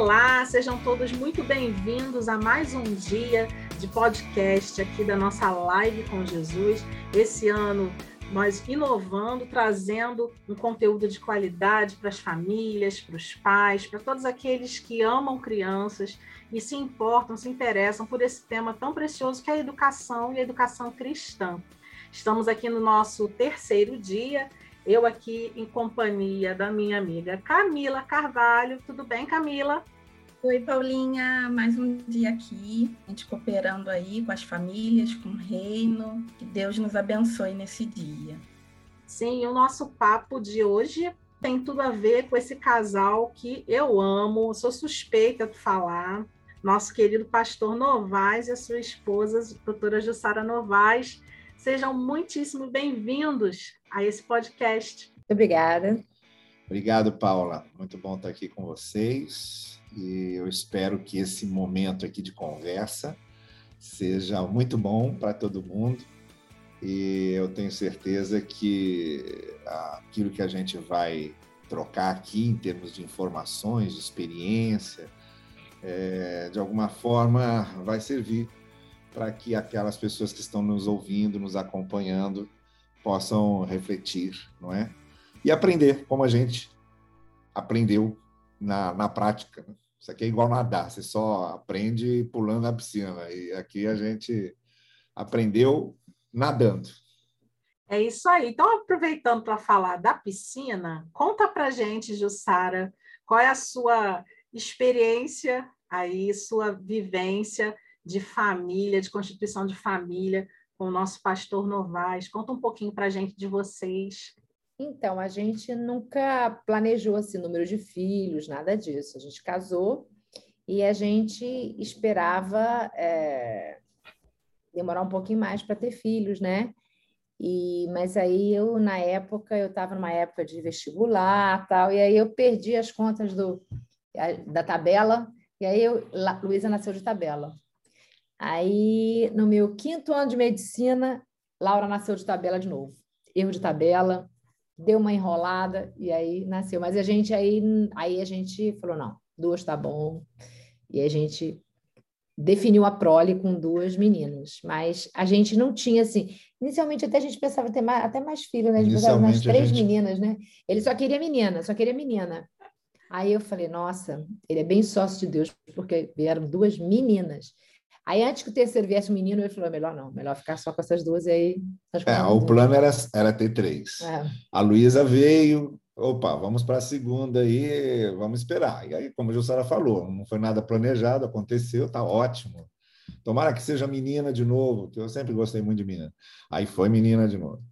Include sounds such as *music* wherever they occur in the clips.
Olá, sejam todos muito bem-vindos a mais um dia de podcast aqui da nossa live com Jesus. Esse ano nós inovando, trazendo um conteúdo de qualidade para as famílias, para os pais, para todos aqueles que amam crianças e se importam, se interessam por esse tema tão precioso que é a educação e a educação cristã. Estamos aqui no nosso terceiro dia, eu aqui em companhia da minha amiga Camila Carvalho. Tudo bem, Camila? Oi, Paulinha, mais um dia aqui, a gente cooperando aí com as famílias, com o reino. Que Deus nos abençoe nesse dia. Sim, o nosso papo de hoje tem tudo a ver com esse casal que eu amo, sou suspeita de falar. Nosso querido pastor Novaes e a sua esposa, a doutora Jussara Novaes. Sejam muitíssimo bem-vindos a esse podcast. Obrigada. Obrigado, Paula. Muito bom estar aqui com vocês e eu espero que esse momento aqui de conversa seja muito bom para todo mundo e eu tenho certeza que aquilo que a gente vai trocar aqui em termos de informações, de experiência, é, de alguma forma vai servir para que aquelas pessoas que estão nos ouvindo, nos acompanhando, possam refletir, não é? E aprender como a gente aprendeu na, na prática. Né? Isso aqui é igual nadar, você só aprende pulando na piscina. E aqui a gente aprendeu nadando. É isso aí. Então, aproveitando para falar da piscina, conta para gente, Jussara, qual é a sua experiência aí, sua vivência de família, de constituição de família com o nosso pastor Novaes. Conta um pouquinho para a gente de vocês. Então, a gente nunca planejou assim número de filhos, nada disso. A gente casou e a gente esperava é, demorar um pouquinho mais para ter filhos, né? E, mas aí eu, na época, eu estava numa época de vestibular tal, e aí eu perdi as contas do, da tabela, e aí eu, Luísa nasceu de tabela. Aí, no meu quinto ano de medicina, Laura nasceu de tabela de novo. Erro de tabela, deu uma enrolada e aí nasceu. Mas a gente aí, aí a gente falou, não, duas tá bom. E a gente definiu a prole com duas meninas. Mas a gente não tinha, assim... Inicialmente até a gente pensava ter mais, até mais filhos, né? A gente pensava três gente... meninas, né? Ele só queria menina, só queria menina. Aí eu falei, nossa, ele é bem sócio de Deus, porque vieram duas meninas. Aí, antes que o terceiro viesse o menino, ele falou: melhor não, melhor ficar só com essas duas e aí. É, o plano era, era ter três. É. A Luísa veio, opa, vamos para a segunda aí, vamos esperar. E aí, como a Jussara falou, não foi nada planejado, aconteceu, tá ótimo. Tomara que seja menina de novo, que eu sempre gostei muito de menina. Aí foi menina de novo.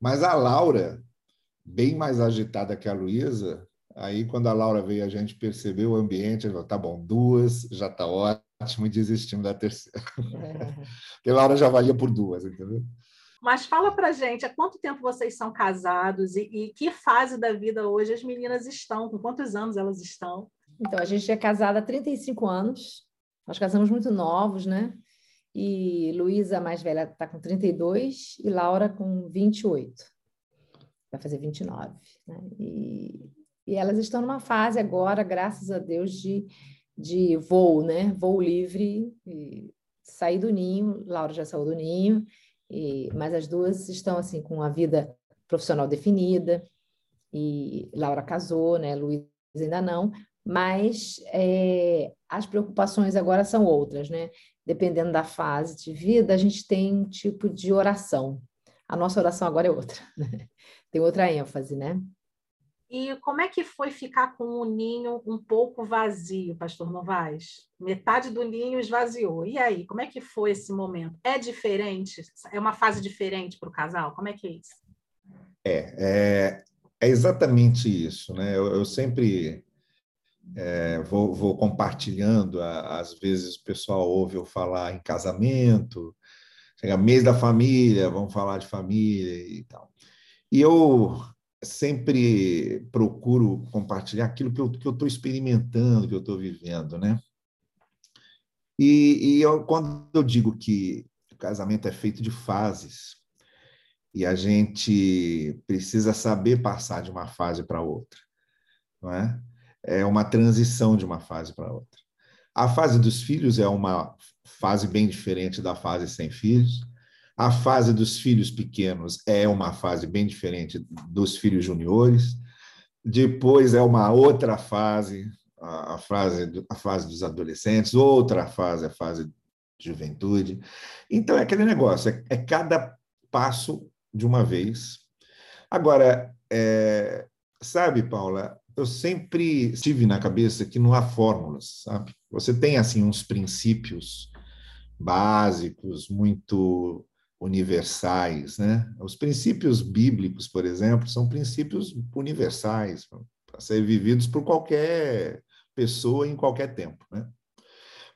Mas a Laura, bem mais agitada que a Luísa, aí quando a Laura veio, a gente percebeu o ambiente, falou, tá bom, duas, já tá ótimo ótimo e desistimos da terceira. *laughs* Porque Laura já valia por duas, entendeu? Mas fala pra gente, há quanto tempo vocês são casados e, e, que fase da vida hoje as meninas estão? Com quantos anos elas estão? Então, a gente é casada há 35 anos. Nós casamos muito novos, né? E Luísa, a mais velha, está com 32 e Laura com 28. Vai fazer 29. Né? E, e elas estão numa fase agora, graças a Deus, de de voo, né? Voo livre, sair do ninho, Laura já saiu do ninho, e, mas as duas estão assim com a vida profissional definida, e Laura casou, né? Luiz ainda não, mas é, as preocupações agora são outras, né? Dependendo da fase de vida, a gente tem um tipo de oração. A nossa oração agora é outra, *laughs* né? tem outra ênfase, né? E como é que foi ficar com o ninho um pouco vazio, pastor Novaes? Metade do ninho esvaziou. E aí, como é que foi esse momento? É diferente? É uma fase diferente para o casal? Como é que é isso? É, é, é exatamente isso. Né? Eu, eu sempre é, vou, vou, compartilhando, às vezes o pessoal ouve eu falar em casamento, chega mês da família, vamos falar de família e tal. E eu sempre procuro compartilhar aquilo que eu estou experimentando, que eu estou vivendo, né? E, e eu, quando eu digo que o casamento é feito de fases e a gente precisa saber passar de uma fase para outra, não é? é uma transição de uma fase para outra. A fase dos filhos é uma fase bem diferente da fase sem filhos. A fase dos filhos pequenos é uma fase bem diferente dos filhos juniores. Depois é uma outra fase, a fase, a fase dos adolescentes, outra fase, a fase de juventude. Então, é aquele negócio, é, é cada passo de uma vez. Agora, é, sabe, Paula, eu sempre tive na cabeça que não há fórmulas, sabe? Você tem, assim, uns princípios básicos, muito universais, né? Os princípios bíblicos, por exemplo, são princípios universais para ser vividos por qualquer pessoa em qualquer tempo, né?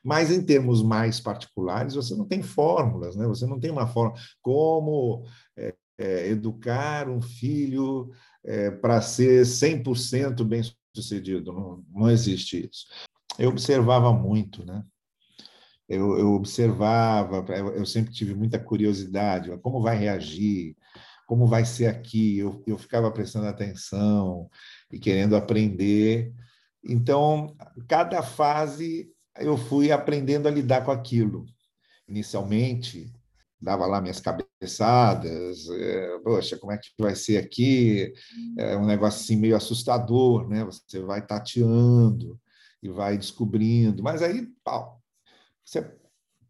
Mas em termos mais particulares, você não tem fórmulas, né? Você não tem uma fórmula como é, é, educar um filho é, para ser 100% bem sucedido. Não, não existe isso. Eu observava muito, né? Eu, eu observava, eu sempre tive muita curiosidade, como vai reagir, como vai ser aqui, eu, eu ficava prestando atenção e querendo aprender. Então, cada fase eu fui aprendendo a lidar com aquilo. Inicialmente, dava lá minhas cabeçadas, é, poxa, como é que vai ser aqui? É um negócio assim meio assustador, né? Você vai tateando e vai descobrindo, mas aí, pau, você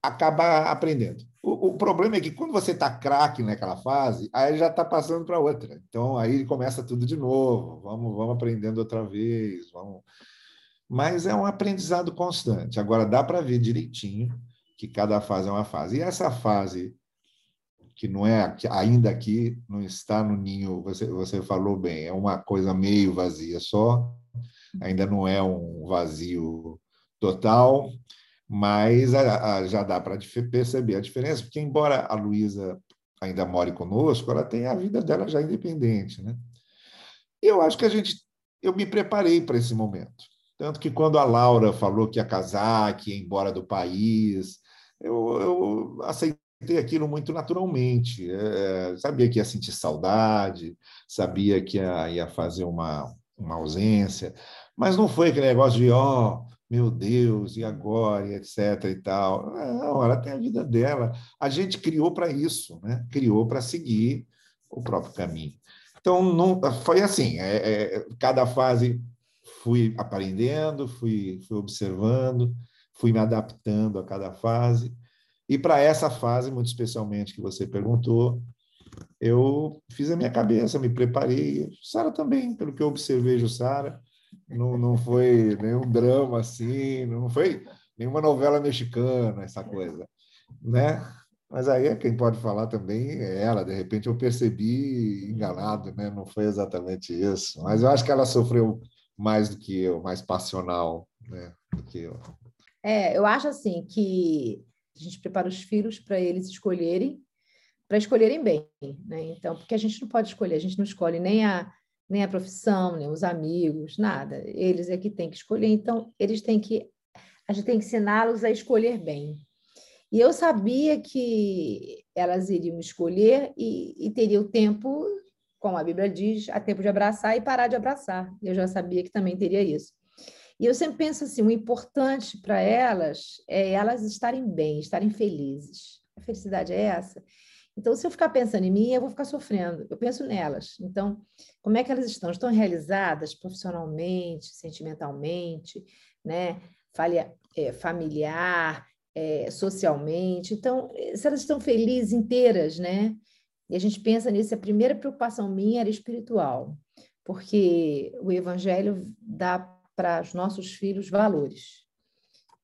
acaba aprendendo. O, o, problema é que quando você está craque naquela fase, aí já está passando para outra. Então aí começa tudo de novo. Vamos, vamos aprendendo outra vez. Vamos... Mas é um aprendizado constante. Agora dá para ver direitinho que cada fase é uma fase. E essa fase que não é ainda aqui, não está no ninho, você, você falou bem, é uma coisa meio vazia só, ainda não é um vazio total, mas a, a, já dá para perceber a diferença, porque embora a Luísa ainda more conosco, ela tem a vida dela já independente, né? Eu acho que a gente, eu me preparei para esse momento, tanto que quando a Laura falou que ia casar, que ia embora do país, eu, eu aceitei aquilo muito naturalmente. É, sabia que ia sentir saudade, sabia que ia, ia fazer uma, uma ausência, mas não foi aquele negócio de, ó, oh, meu Deus, e agora, e etc. e tal. Não, ela tem a vida dela. A gente criou para isso, né? criou para seguir o próprio caminho. Então, não, foi assim: é, é, cada fase fui aprendendo, fui, fui observando, fui me adaptando a cada fase. E para essa fase, muito especialmente que você perguntou, eu fiz a minha cabeça, me preparei. Sara também, pelo que eu observei, Sara não, não foi nenhum drama assim, não foi nenhuma novela mexicana, essa coisa, né? Mas aí é quem pode falar também é ela. De repente eu percebi enganado, né? Não foi exatamente isso. Mas eu acho que ela sofreu mais do que eu, mais passional, né? Do que eu. É, eu acho assim que a gente prepara os filhos para eles escolherem, para escolherem bem, né? Então, porque a gente não pode escolher, a gente não escolhe nem a nem a profissão, nem os amigos, nada. Eles é que têm que escolher. Então, eles têm que. A gente tem que ensiná-los a escolher bem. E eu sabia que elas iriam escolher e, e teria o tempo, como a Bíblia diz, a tempo de abraçar e parar de abraçar. Eu já sabia que também teria isso. E eu sempre penso assim: o importante para elas é elas estarem bem, estarem felizes. A felicidade é essa. Então, se eu ficar pensando em mim, eu vou ficar sofrendo. Eu penso nelas. Então, como é que elas estão? Estão realizadas profissionalmente, sentimentalmente, né? Falha, é, familiar, é, socialmente. Então, se elas estão felizes, inteiras, né? E a gente pensa nisso, a primeira preocupação minha era espiritual, porque o evangelho dá para os nossos filhos valores.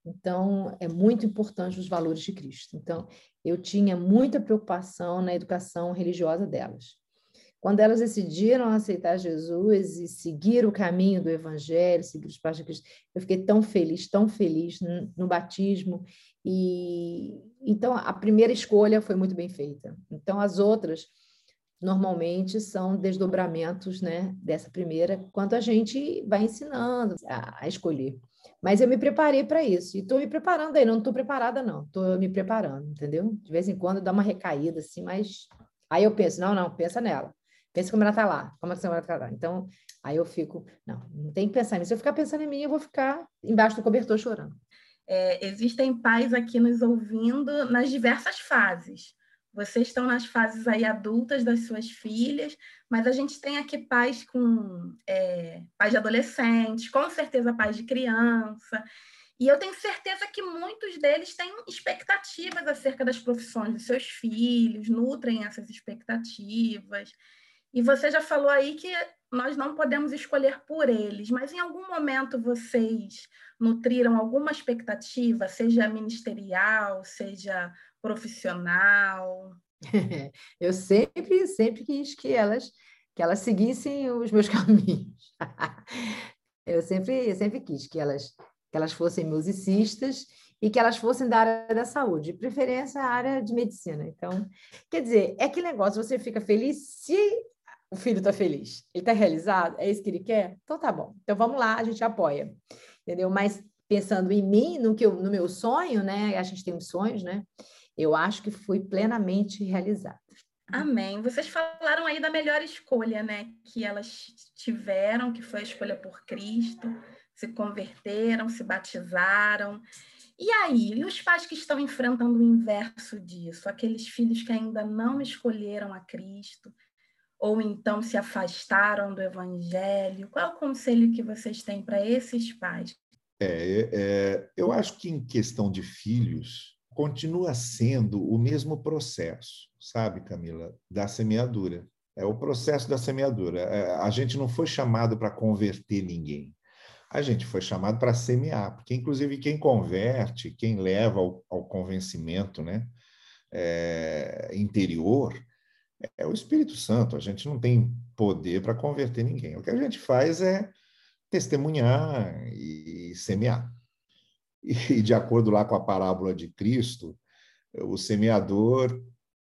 Então, é muito importante os valores de Cristo. Então, eu tinha muita preocupação na educação religiosa delas. Quando elas decidiram aceitar Jesus e seguir o caminho do Evangelho, seguir os passos de Cristo, eu fiquei tão feliz, tão feliz no, batismo. E então a primeira escolha foi muito bem feita. Então as outras normalmente são desdobramentos, né, dessa primeira, quanto a gente vai ensinando a, a escolher. Mas eu me preparei para isso. E estou me preparando aí. Não estou preparada, não. Estou me preparando, entendeu? De vez em quando dá uma recaída, assim, mas. Aí eu penso, não, não, pensa nela. Pensa como ela está lá, como ela está lá. Então, aí eu fico, não, não tem que pensar nisso. Se eu ficar pensando em mim, eu vou ficar embaixo do cobertor chorando. É, existem pais aqui nos ouvindo nas diversas fases. Vocês estão nas fases aí adultas das suas filhas, mas a gente tem aqui pais com é, pais de adolescentes, com certeza pais de criança. E eu tenho certeza que muitos deles têm expectativas acerca das profissões dos seus filhos, nutrem essas expectativas. E você já falou aí que nós não podemos escolher por eles, mas em algum momento vocês nutriram alguma expectativa, seja ministerial, seja profissional? *laughs* Eu sempre, sempre quis que elas que elas seguissem os meus *laughs* caminhos. Eu sempre, eu sempre quis que elas que elas fossem musicistas e que elas fossem da área da saúde, de preferência a área de medicina. Então, quer dizer, é que negócio, você fica feliz se o filho está feliz, ele está realizado, é isso que ele quer? Então tá bom. Então vamos lá, a gente apoia. Entendeu? Mas pensando em mim, no que eu, no meu sonho, né? A gente tem uns sonhos, né? Eu acho que fui plenamente realizada. Amém. Vocês falaram aí da melhor escolha, né? Que elas tiveram, que foi a escolha por Cristo, se converteram, se batizaram. E aí, e os pais que estão enfrentando o inverso disso, aqueles filhos que ainda não escolheram a Cristo, ou então se afastaram do Evangelho? Qual é o conselho que vocês têm para esses pais? É, é, eu acho que em questão de filhos, continua sendo o mesmo processo, sabe, Camila, da semeadura. É o processo da semeadura. É, a gente não foi chamado para converter ninguém. A gente foi chamado para semear, porque inclusive quem converte, quem leva ao, ao convencimento, né, é, interior, é o Espírito Santo. A gente não tem poder para converter ninguém. O que a gente faz é testemunhar e semear. E, de acordo lá com a parábola de Cristo, o semeador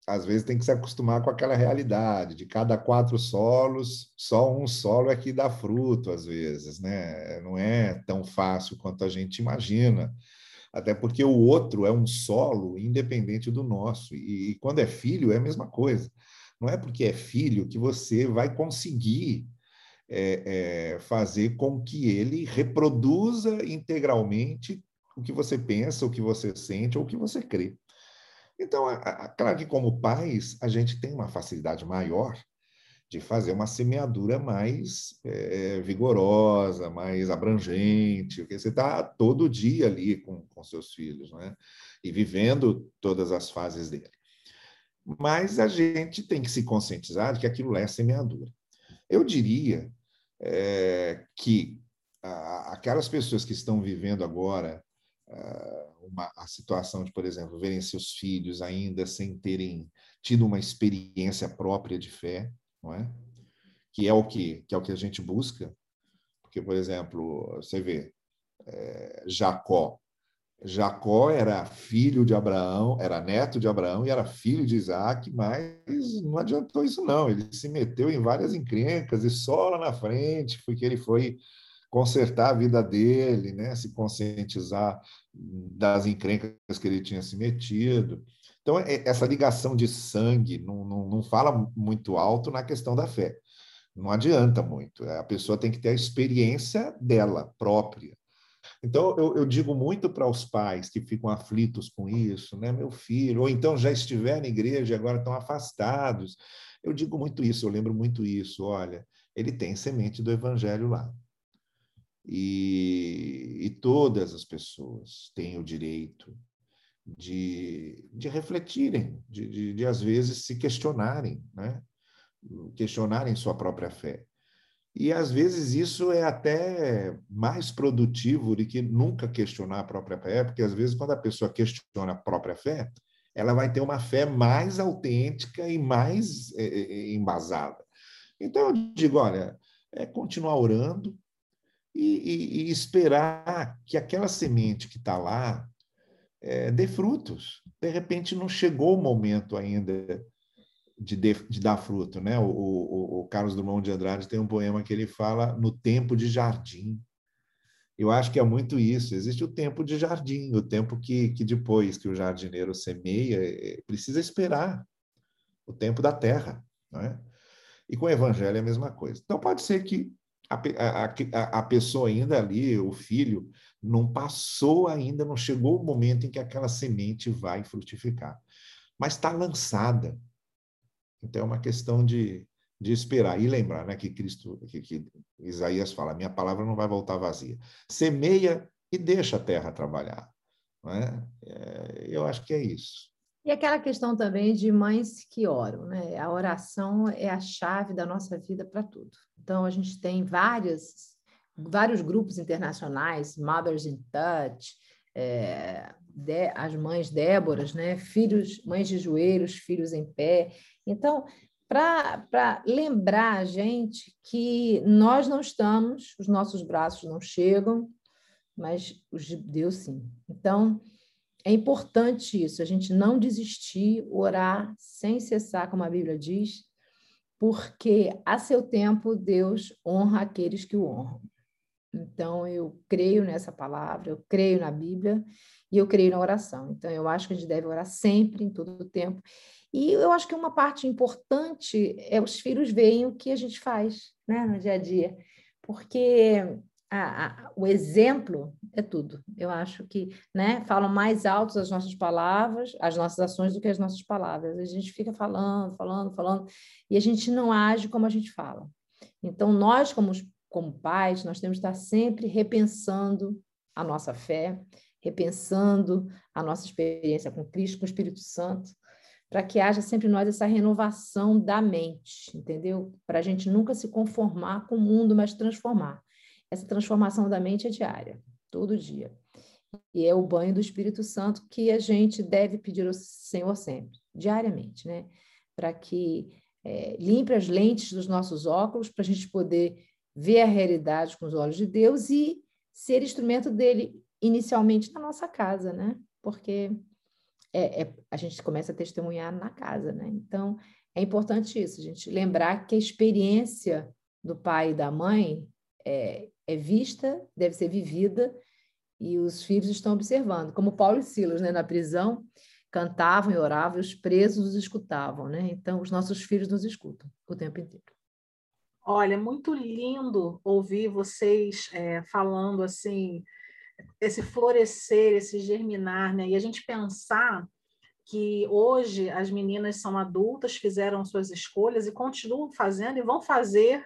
às vezes tem que se acostumar com aquela realidade de cada quatro solos, só um solo é que dá fruto às vezes, né? Não é tão fácil quanto a gente imagina, até porque o outro é um solo independente do nosso e, e quando é filho é a mesma coisa. Não é porque é filho que você vai conseguir é, é, fazer com que ele reproduza integralmente o que você pensa, o que você sente ou o que você crê. Então, claro que como pais, a gente tem uma facilidade maior de fazer uma semeadura mais é, vigorosa, mais abrangente, porque você está todo dia ali com, com seus filhos, né? E vivendo todas as fases dele. Mas a gente tem que se conscientizar de que aquilo é semeadura. Eu diria é, que a, aquelas pessoas que estão vivendo agora uma, a situação de, por exemplo, verem seus filhos ainda sem terem tido uma experiência própria de fé, não é? Que é o que, que é o que a gente busca, porque, por exemplo, você vê é, Jacó, Jacó era filho de Abraão, era neto de Abraão e era filho de Isaac, mas não adiantou isso não. Ele se meteu em várias encrencas e só lá na frente foi que ele foi consertar a vida dele, né? se conscientizar das encrencas que ele tinha se metido. Então, é, essa ligação de sangue não, não, não fala muito alto na questão da fé. Não adianta muito. A pessoa tem que ter a experiência dela própria. Então, eu, eu digo muito para os pais que ficam aflitos com isso, né? Meu filho, ou então já estiveram na igreja e agora estão afastados. Eu digo muito isso, eu lembro muito isso. Olha, ele tem semente do evangelho lá. E, e todas as pessoas têm o direito de, de refletirem, de, de, de, às vezes se questionarem, né? questionarem sua própria fé. E às vezes isso é até mais produtivo do que nunca questionar a própria fé, porque às vezes quando a pessoa questiona a própria fé, ela vai ter uma fé mais autêntica e mais é, embasada. Então eu digo, olha, é continuar orando e, e, e esperar que aquela semente que está lá é, dê frutos. De repente não chegou o momento ainda de, de, de dar fruto, né? O, o, o, Carlos Drummond de Andrade tem um poema que ele fala no tempo de jardim. Eu acho que é muito isso. Existe o tempo de jardim, o tempo que, que depois que o jardineiro semeia, é, precisa esperar o tempo da terra, não é? E com o evangelho é a mesma coisa. Então, pode ser que a, a, a pessoa ainda ali, o filho, não passou ainda, não chegou o momento em que aquela semente vai frutificar. Mas está lançada. Então, é uma questão de, de esperar. E lembrar né, que Cristo, que, que Isaías fala: minha palavra não vai voltar vazia. Semeia e deixa a terra trabalhar. Né? É, eu acho que é isso. E aquela questão também de mães que oram, né? A oração é a chave da nossa vida para tudo. Então, a gente tem várias, vários grupos internacionais, Mothers in Touch, é, de, as mães Déboras, né? Filhos, mães de joelhos, filhos em pé. Então, para lembrar a gente que nós não estamos, os nossos braços não chegam, mas os de Deus sim. Então, é importante isso, a gente não desistir, orar sem cessar, como a Bíblia diz, porque a seu tempo Deus honra aqueles que o honram. Então, eu creio nessa palavra, eu creio na Bíblia e eu creio na oração. Então, eu acho que a gente deve orar sempre, em todo o tempo. E eu acho que uma parte importante é os filhos veem o que a gente faz né, no dia a dia. Porque a, a, o exemplo é tudo. Eu acho que né, falam mais altos as nossas palavras, as nossas ações do que as nossas palavras. A gente fica falando, falando, falando, e a gente não age como a gente fala. Então, nós, como, como pais, nós temos que estar sempre repensando a nossa fé, repensando a nossa experiência com Cristo, com o Espírito Santo, para que haja sempre nós essa renovação da mente, entendeu? Para a gente nunca se conformar com o mundo, mas transformar. Essa transformação da mente é diária, todo dia. E é o banho do Espírito Santo que a gente deve pedir ao Senhor sempre, diariamente, né? Para que é, limpe as lentes dos nossos óculos, para a gente poder ver a realidade com os olhos de Deus e ser instrumento dele inicialmente na nossa casa, né? Porque é, é, a gente começa a testemunhar na casa, né? Então, é importante isso, a gente lembrar que a experiência do pai e da mãe é, é vista, deve ser vivida, e os filhos estão observando. Como Paulo e Silas, né, na prisão, cantavam e oravam, e os presos os escutavam, né? Então, os nossos filhos nos escutam o tempo inteiro. Olha, muito lindo ouvir vocês é, falando assim, esse florescer, esse germinar, né? E a gente pensar que hoje as meninas são adultas, fizeram suas escolhas e continuam fazendo e vão fazer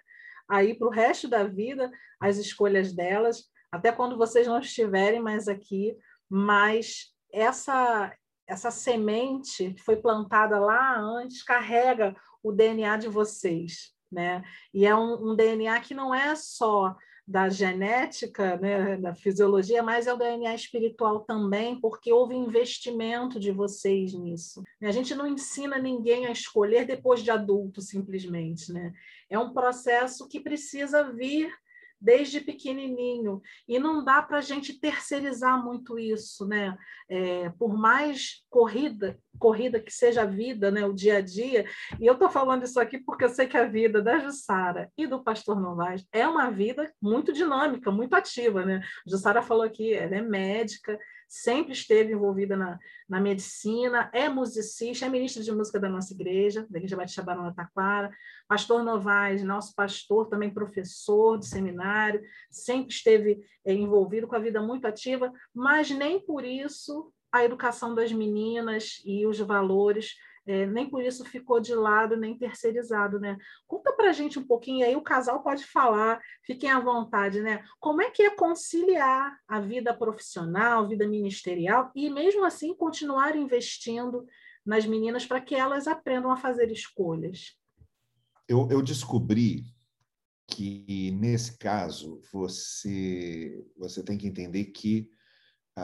aí para o resto da vida as escolhas delas, até quando vocês não estiverem mais aqui, mas essa essa semente que foi plantada lá antes carrega o DNA de vocês, né? E é um, um DNA que não é só da genética, né, da fisiologia, mas é o DNA espiritual também, porque houve investimento de vocês nisso. A gente não ensina ninguém a escolher depois de adulto, simplesmente. Né? É um processo que precisa vir desde pequenininho. E não dá para a gente terceirizar muito isso, né? É, por mais corrida, corrida que seja a vida, né? o dia a dia. E eu estou falando isso aqui porque eu sei que a vida da Jussara e do Pastor Novaes é uma vida muito dinâmica, muito ativa. Né? Jussara falou aqui, ela é médica, sempre esteve envolvida na, na medicina, é musicista, é ministra de música da nossa igreja, da Igreja Batista Barão da Taquara, pastor Novaes, nosso pastor, também professor de seminário, sempre esteve é, envolvido com a vida muito ativa, mas nem por isso a educação das meninas e os valores é, nem por isso ficou de lado nem terceirizado, né? Conta para a gente um pouquinho aí, o casal pode falar, fiquem à vontade, né? Como é que é conciliar a vida profissional, vida ministerial e mesmo assim continuar investindo nas meninas para que elas aprendam a fazer escolhas? Eu, eu descobri que nesse caso você você tem que entender que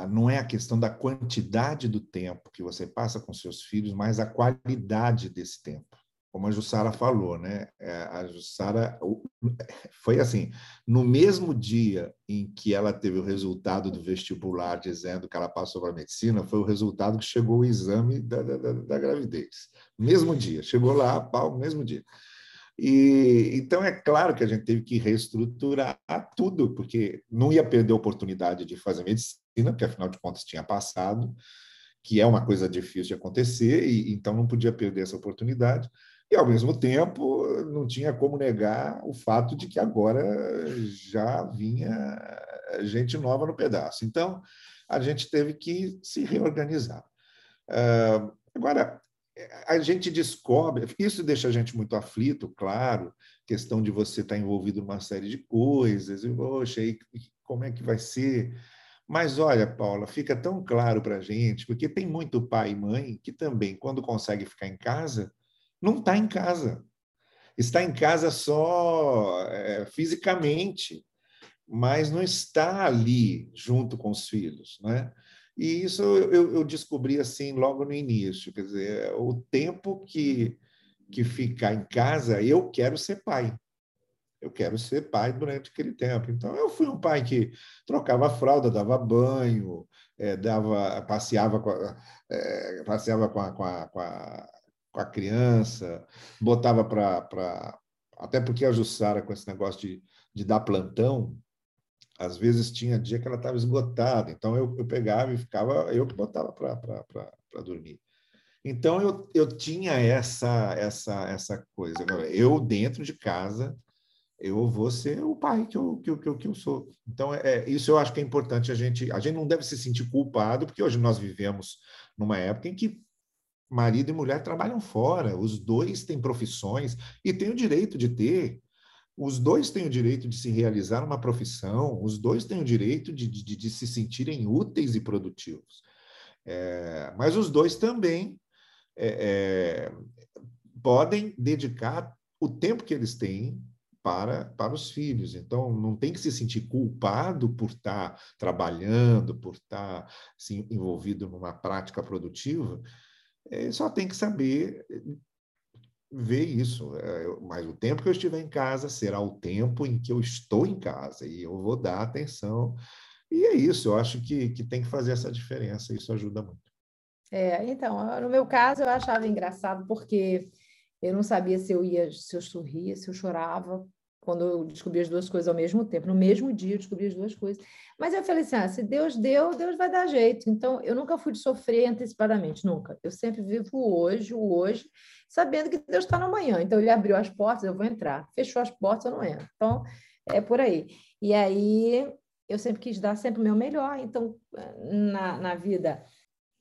não é a questão da quantidade do tempo que você passa com seus filhos, mas a qualidade desse tempo. Como a Jussara falou, né? É, a Jussara foi assim, no mesmo dia em que ela teve o resultado do vestibular dizendo que ela passou para a medicina, foi o resultado que chegou o exame da, da, da gravidez. Mesmo dia, chegou lá, pau, mesmo dia. E, então, é claro que a gente teve que reestruturar tudo, porque não ia perder a oportunidade de fazer medicina, porque afinal de contas tinha passado, que é uma coisa difícil de acontecer, e então não podia perder essa oportunidade. E, ao mesmo tempo, não tinha como negar o fato de que agora já vinha gente nova no pedaço. Então, a gente teve que se reorganizar. Uh, agora, a gente descobre, isso deixa a gente muito aflito, claro, questão de você estar envolvido numa série de coisas, e, poxa, aí, como é que vai ser? Mas olha, Paula, fica tão claro para a gente, porque tem muito pai e mãe que também, quando consegue ficar em casa, não está em casa. Está em casa só é, fisicamente, mas não está ali junto com os filhos, né? E isso eu, eu descobri assim logo no início, quer dizer, o tempo que que ficar em casa, eu quero ser pai. Eu quero ser pai durante aquele tempo. Então, eu fui um pai que trocava fralda, dava banho, é, dava, passeava, com a, é, passeava com a, com, a, com, a, com a criança, botava para. Até porque a Jussara, com esse negócio de, de dar plantão, às vezes tinha dia que ela estava esgotada, então eu, eu pegava e ficava, eu que botava para dormir. Então eu, eu tinha essa essa essa coisa. Eu dentro de casa eu vou ser o pai que eu, que eu, que eu sou. Então, é, isso eu acho que é importante a gente. A gente não deve se sentir culpado, porque hoje nós vivemos numa época em que marido e mulher trabalham fora, os dois têm profissões e têm o direito de ter. Os dois têm o direito de se realizar uma profissão, os dois têm o direito de, de, de se sentirem úteis e produtivos. É, mas os dois também é, é, podem dedicar o tempo que eles têm para, para os filhos. Então, não tem que se sentir culpado por estar trabalhando, por estar assim, envolvido numa prática produtiva. É, só tem que saber ver isso. É, mas o tempo que eu estiver em casa será o tempo em que eu estou em casa e eu vou dar atenção. E é isso, eu acho que, que tem que fazer essa diferença, isso ajuda muito. É, então, no meu caso, eu achava engraçado porque eu não sabia se eu ia, se eu sorria, se eu chorava, quando eu descobri as duas coisas ao mesmo tempo. No mesmo dia eu descobri as duas coisas. Mas eu falei assim: ah, se Deus deu, Deus vai dar jeito. Então, eu nunca fui de sofrer antecipadamente, nunca. Eu sempre vivo hoje, o hoje, sabendo que Deus está no amanhã. Então, ele abriu as portas, eu vou entrar. Fechou as portas, eu não entro. Então, é por aí. E aí, eu sempre quis dar sempre o meu melhor. Então, na, na vida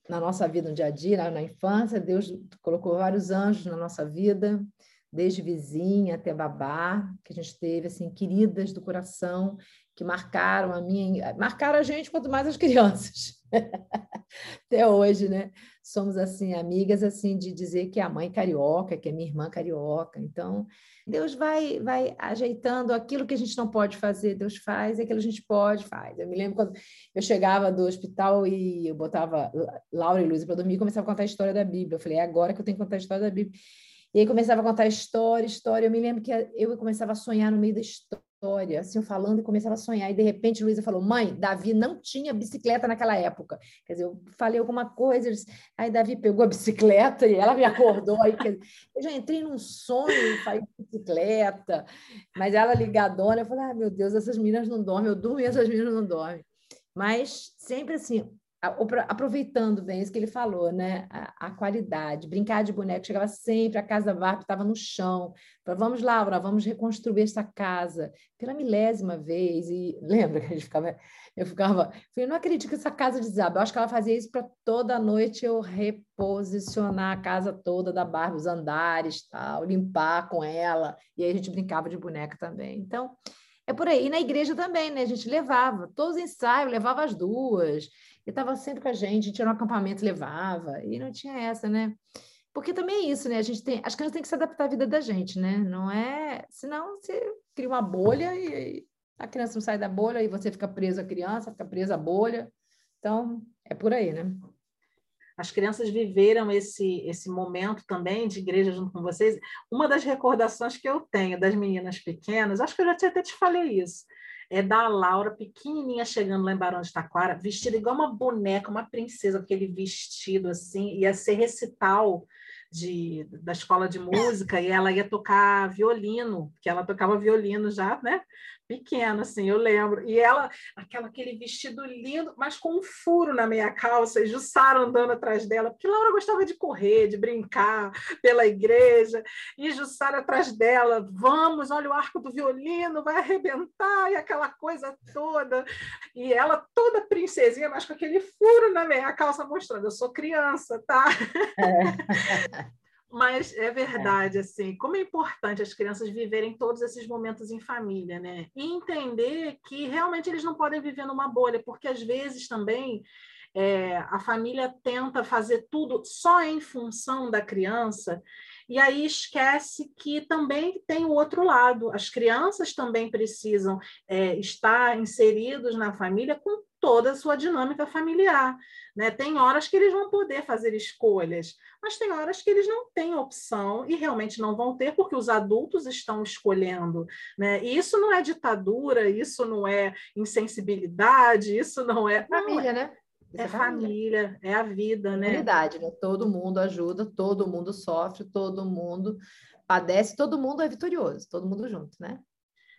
na nossa vida no dia a dia, na, infância, Deus colocou vários anjos na nossa vida, desde vizinha até babá, que a gente teve, assim, queridas do coração, que marcaram a minha, marcaram a gente quanto mais as *laughs* crianças. Até hoje, né? Somos assim amigas assim de dizer que é a mãe carioca, que é minha irmã carioca. Então, Deus vai vai ajeitando aquilo que a gente não pode fazer, Deus faz, aquilo que a gente pode, faz. Eu me lembro quando eu chegava do hospital e eu botava Laura e Luísa para dormir e começava a contar a história da Bíblia. Eu falei, é agora que eu tenho que contar a história da Bíblia. E aí começava a contar história, história. Eu me lembro que eu começava a sonhar no meio da história história, assim, eu falando e começava a sonhar. E de repente Luísa falou: Mãe, Davi não tinha bicicleta naquela época. Quer dizer, eu falei alguma coisa, aí Davi pegou a bicicleta e ela me acordou. Aí, dizer, eu já entrei num sonho, falei bicicleta, mas ela ligadona, eu falei: Ah, meu Deus, essas meninas não dormem, eu durmo e essas meninas não dormem. Mas sempre assim, aproveitando bem isso que ele falou, né? A, a, qualidade, brincar de boneco, chegava sempre, a casa VARP estava no chão. Falei, vamos, Laura, vamos reconstruir essa casa pela milésima vez. E *laughs* lembra que a gente ficava, eu ficava, eu não acredito que essa casa desaba. Eu acho que ela fazia isso para toda noite eu reposicionar a casa toda da Barbie, os andares, tal, limpar com ela. E aí a gente brincava de boneca também. Então, é por aí. E na igreja também, né? A gente levava todos os ensaios, levava as duas. E estava sempre com a gente, a gente ia no acampamento levava, e não tinha essa, né? Porque também é isso, né? A gente tem, as crianças têm que se adaptar à vida da gente, né? Não é, senão você cria uma bolha e a criança não sai da bolha e você fica preso à criança, fica presa à bolha. Então, é por aí, né? As crianças viveram esse, esse momento também de igreja junto com vocês. Uma das recordações que eu tenho das meninas pequenas, acho que eu já até te falei isso, é da Laura, pequenininha, chegando lá em Barão de Taquara, vestida igual uma boneca, uma princesa, aquele vestido assim, ia ser recital de, da escola de música, e ela ia tocar violino, que ela tocava violino já, né? Pequena, assim, eu lembro. E ela, aquela, aquele vestido lindo, mas com um furo na meia calça, e Jussara andando atrás dela, porque Laura gostava de correr, de brincar pela igreja, e Jussara atrás dela, vamos, olha o arco do violino, vai arrebentar, e aquela coisa toda. E ela toda princesinha, mas com aquele furo na meia calça mostrando, eu sou criança, tá? É. *laughs* Mas é verdade, é. assim, como é importante as crianças viverem todos esses momentos em família, né? E entender que realmente eles não podem viver numa bolha, porque às vezes também é, a família tenta fazer tudo só em função da criança, e aí esquece que também tem o outro lado. As crianças também precisam é, estar inseridos na família com toda a sua dinâmica familiar. Né? Tem horas que eles vão poder fazer escolhas, mas tem horas que eles não têm opção e realmente não vão ter, porque os adultos estão escolhendo. Né? E isso não é ditadura, isso não é insensibilidade, isso não é. Família, não, é, né? É, é família, é a vida, né? Comunidade, né? Todo mundo ajuda, todo mundo sofre, todo mundo padece, todo mundo é vitorioso, todo mundo junto, né?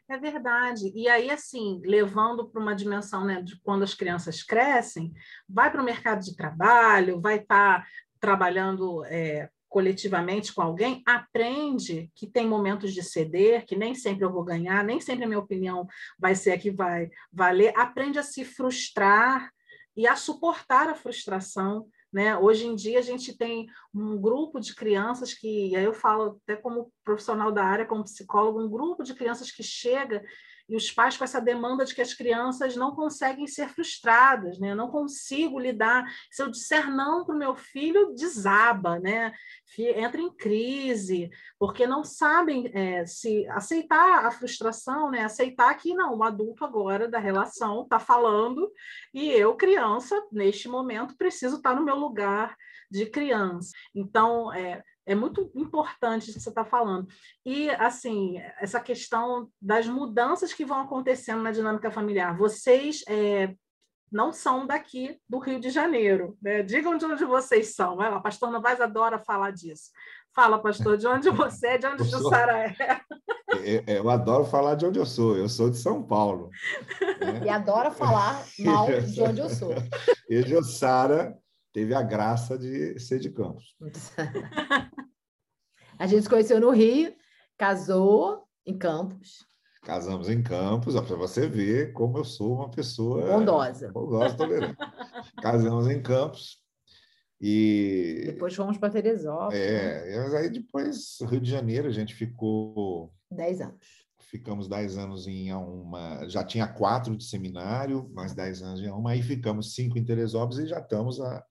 É verdade. E aí, assim, levando para uma dimensão né, de quando as crianças crescem, vai para o mercado de trabalho, vai estar tá trabalhando é, coletivamente com alguém, aprende que tem momentos de ceder, que nem sempre eu vou ganhar, nem sempre a minha opinião vai ser a que vai valer, aprende a se frustrar e a suportar a frustração, né? Hoje em dia, a gente tem um grupo de crianças que, aí eu falo até como profissional da área, como psicólogo, um grupo de crianças que chega e os pais com essa demanda de que as crianças não conseguem ser frustradas, né? Não consigo lidar. Se eu disser não para o meu filho, desaba, né? Entra em crise, porque não sabem é, se aceitar a frustração, né? Aceitar que não, o adulto agora da relação está falando e eu, criança, neste momento, preciso estar no meu lugar de criança. Então, é, é muito importante isso que você está falando. E, assim, essa questão das mudanças que vão acontecendo na dinâmica familiar. Vocês é, não são daqui do Rio de Janeiro. Né? Digam de onde vocês são. Vai lá, pastor Novaes adora falar disso. Fala, pastor, de onde você é, de onde Jussara é. é. Eu adoro falar de onde eu sou. Eu sou de São Paulo. Né? E adora falar mal *laughs* de onde eu sou. E Jussara teve a graça de ser de Campos. *laughs* a gente se conheceu no Rio, casou em Campos. Casamos em Campos, para você ver como eu sou uma pessoa bondosa, bondosa tolerante. Casamos em Campos e depois fomos para Teresópolis. É, né? aí depois Rio de Janeiro a gente ficou dez anos. Ficamos dez anos em uma, já tinha quatro de seminário, mais dez anos em uma, aí ficamos cinco em Teresópolis e já estamos a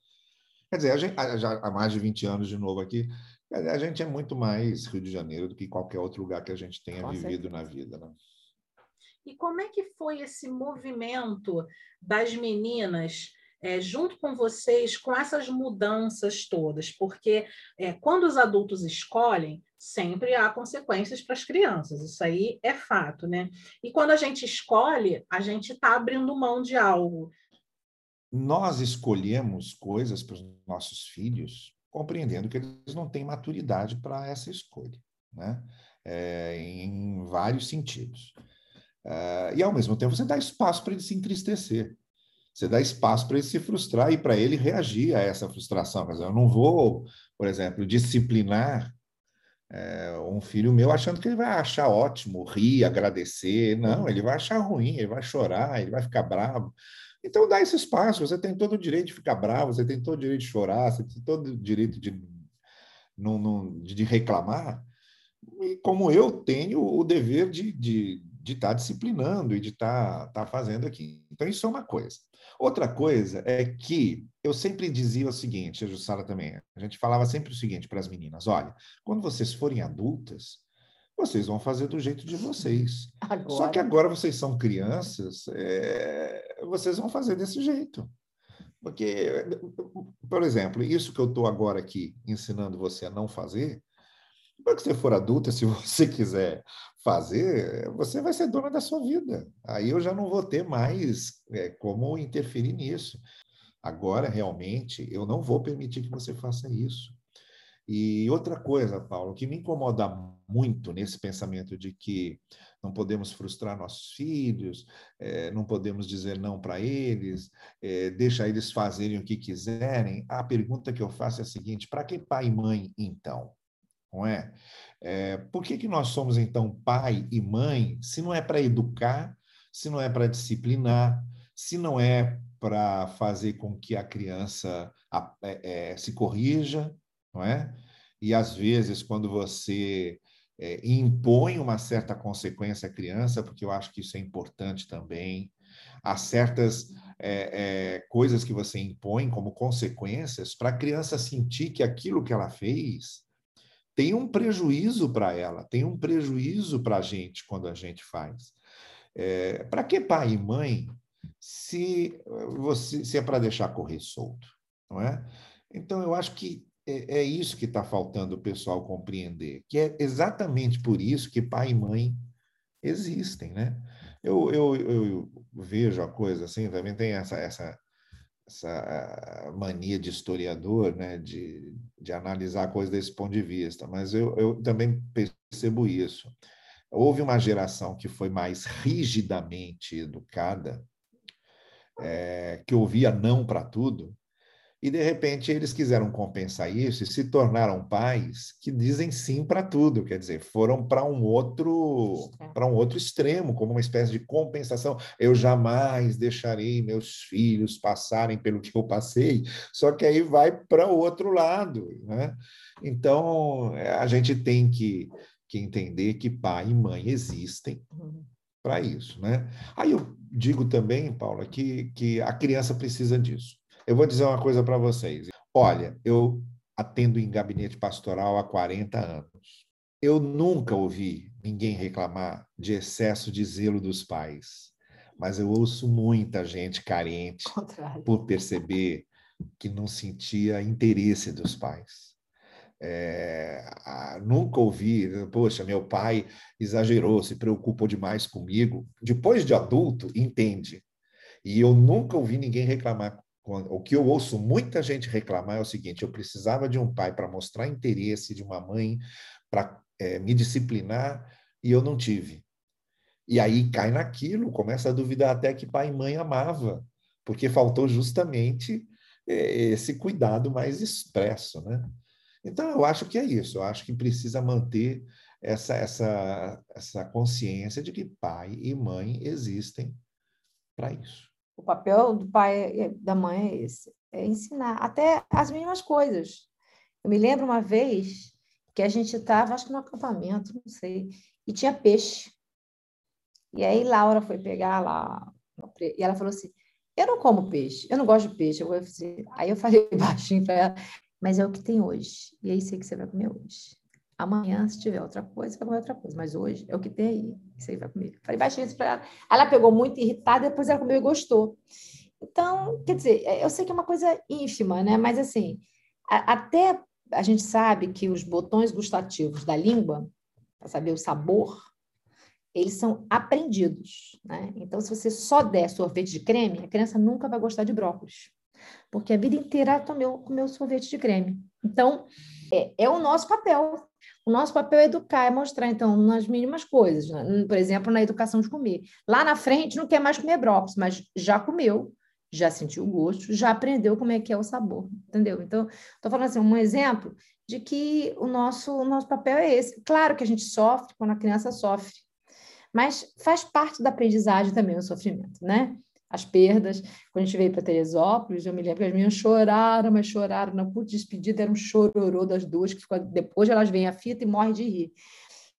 Quer dizer, a gente, já há mais de 20 anos de novo aqui, a gente é muito mais Rio de Janeiro do que qualquer outro lugar que a gente tenha Com vivido certeza. na vida. Né? E como é que foi esse movimento das meninas é, junto com vocês com essas mudanças todas? Porque é, quando os adultos escolhem, sempre há consequências para as crianças, isso aí é fato, né? E quando a gente escolhe, a gente está abrindo mão de algo nós escolhemos coisas para os nossos filhos compreendendo que eles não têm maturidade para essa escolha, né? É, em vários sentidos. É, e, ao mesmo tempo, você dá espaço para ele se entristecer. Você dá espaço para ele se frustrar e para ele reagir a essa frustração. Dizer, eu não vou, por exemplo, disciplinar é, um filho meu achando que ele vai achar ótimo, rir, agradecer. Não, ele vai achar ruim, ele vai chorar, ele vai ficar bravo. Então, dá esse espaço. Você tem todo o direito de ficar bravo, você tem todo o direito de chorar, você tem todo o direito de, não, não, de reclamar. E como eu tenho o dever de, de, de estar tá disciplinando e de estar tá, tá fazendo aqui. Então, isso é uma coisa. Outra coisa é que eu sempre dizia o seguinte, a Jussara também, a gente falava sempre o seguinte para as meninas: olha, quando vocês forem adultas, vocês vão fazer do jeito de vocês. Agora... Só que agora vocês são crianças, é... vocês vão fazer desse jeito. Porque, por exemplo, isso que eu estou agora aqui ensinando você a não fazer, quando você for adulta, se você quiser fazer, você vai ser dona da sua vida. Aí eu já não vou ter mais é, como interferir nisso. Agora, realmente, eu não vou permitir que você faça isso. E outra coisa, Paulo, que me incomoda muito nesse pensamento de que não podemos frustrar nossos filhos, é, não podemos dizer não para eles, é, deixa eles fazerem o que quiserem. A pergunta que eu faço é a seguinte: para que pai e mãe, então? Não é? é por que, que nós somos, então, pai e mãe, se não é para educar, se não é para disciplinar, se não é para fazer com que a criança é, é, se corrija, não é? E às vezes, quando você é, impõe uma certa consequência à criança, porque eu acho que isso é importante também, há certas é, é, coisas que você impõe como consequências para a criança sentir que aquilo que ela fez tem um prejuízo para ela, tem um prejuízo para a gente quando a gente faz. É, para que pai e mãe se você se é para deixar correr solto, não é? Então eu acho que é, é isso que está faltando o pessoal compreender, que é exatamente por isso que pai e mãe existem, né? Eu, eu, eu vejo a coisa assim, também tem essa, essa, essa mania de historiador, né, de, de analisar a coisa desse ponto de vista, mas eu, eu também percebo isso. Houve uma geração que foi mais rigidamente educada, é, que ouvia não para tudo, e de repente eles quiseram compensar isso e se tornaram pais que dizem sim para tudo, quer dizer, foram para um outro para um outro extremo, como uma espécie de compensação. Eu jamais deixarei meus filhos passarem pelo que eu passei, só que aí vai para o outro lado, né? Então, a gente tem que, que entender que pai e mãe existem uhum. para isso, né? Aí eu digo também, Paula, que, que a criança precisa disso. Eu vou dizer uma coisa para vocês. Olha, eu atendo em gabinete pastoral há 40 anos. Eu nunca ouvi ninguém reclamar de excesso de zelo dos pais, mas eu ouço muita gente carente Contrário. por perceber que não sentia interesse dos pais. É, nunca ouvi, poxa, meu pai exagerou, se preocupou demais comigo. Depois de adulto, entende. E eu nunca ouvi ninguém reclamar o que eu ouço muita gente reclamar é o seguinte: eu precisava de um pai para mostrar interesse, de uma mãe para é, me disciplinar, e eu não tive. E aí cai naquilo, começa a duvidar até que pai e mãe amava, porque faltou justamente é, esse cuidado mais expresso, né? Então eu acho que é isso. Eu acho que precisa manter essa essa essa consciência de que pai e mãe existem para isso. O papel do pai e da mãe é esse, é ensinar até as mínimas coisas. Eu me lembro uma vez que a gente estava, acho que no acampamento, não sei, e tinha peixe. E aí Laura foi pegar lá, e ela falou assim: Eu não como peixe, eu não gosto de peixe. Eu dizer. Aí eu falei *laughs* baixinho para ela, mas é o que tem hoje, e é aí que você vai comer hoje. Amanhã, se tiver outra coisa, vai comer outra coisa. Mas hoje é o que tem aí. Isso aí vai comer. Falei baixinho isso para ela. Ela pegou muito irritada, depois ela comeu e gostou. Então, quer dizer, é, eu sei que é uma coisa ínfima, né? Mas assim, a, até a gente sabe que os botões gustativos da língua, para saber o sabor, eles são aprendidos, né? Então, se você só der sorvete de creme, a criança nunca vai gostar de brócolis, porque a vida inteira ela comeu, comeu sorvete de creme. Então, é, é o nosso papel o nosso papel é educar, é mostrar, então, nas mínimas coisas. Né? Por exemplo, na educação de comer. Lá na frente, não quer mais comer brócolis, mas já comeu, já sentiu o gosto, já aprendeu como é que é o sabor, entendeu? Então, estou falando assim, um exemplo de que o nosso, o nosso papel é esse. Claro que a gente sofre quando a criança sofre, mas faz parte da aprendizagem também o sofrimento, né? As perdas. Quando a gente veio para Teresópolis, eu me lembro que as meninas choraram, mas choraram na puta despedida, era um chororô das duas, que ficou, depois elas veem a fita e morrem de rir.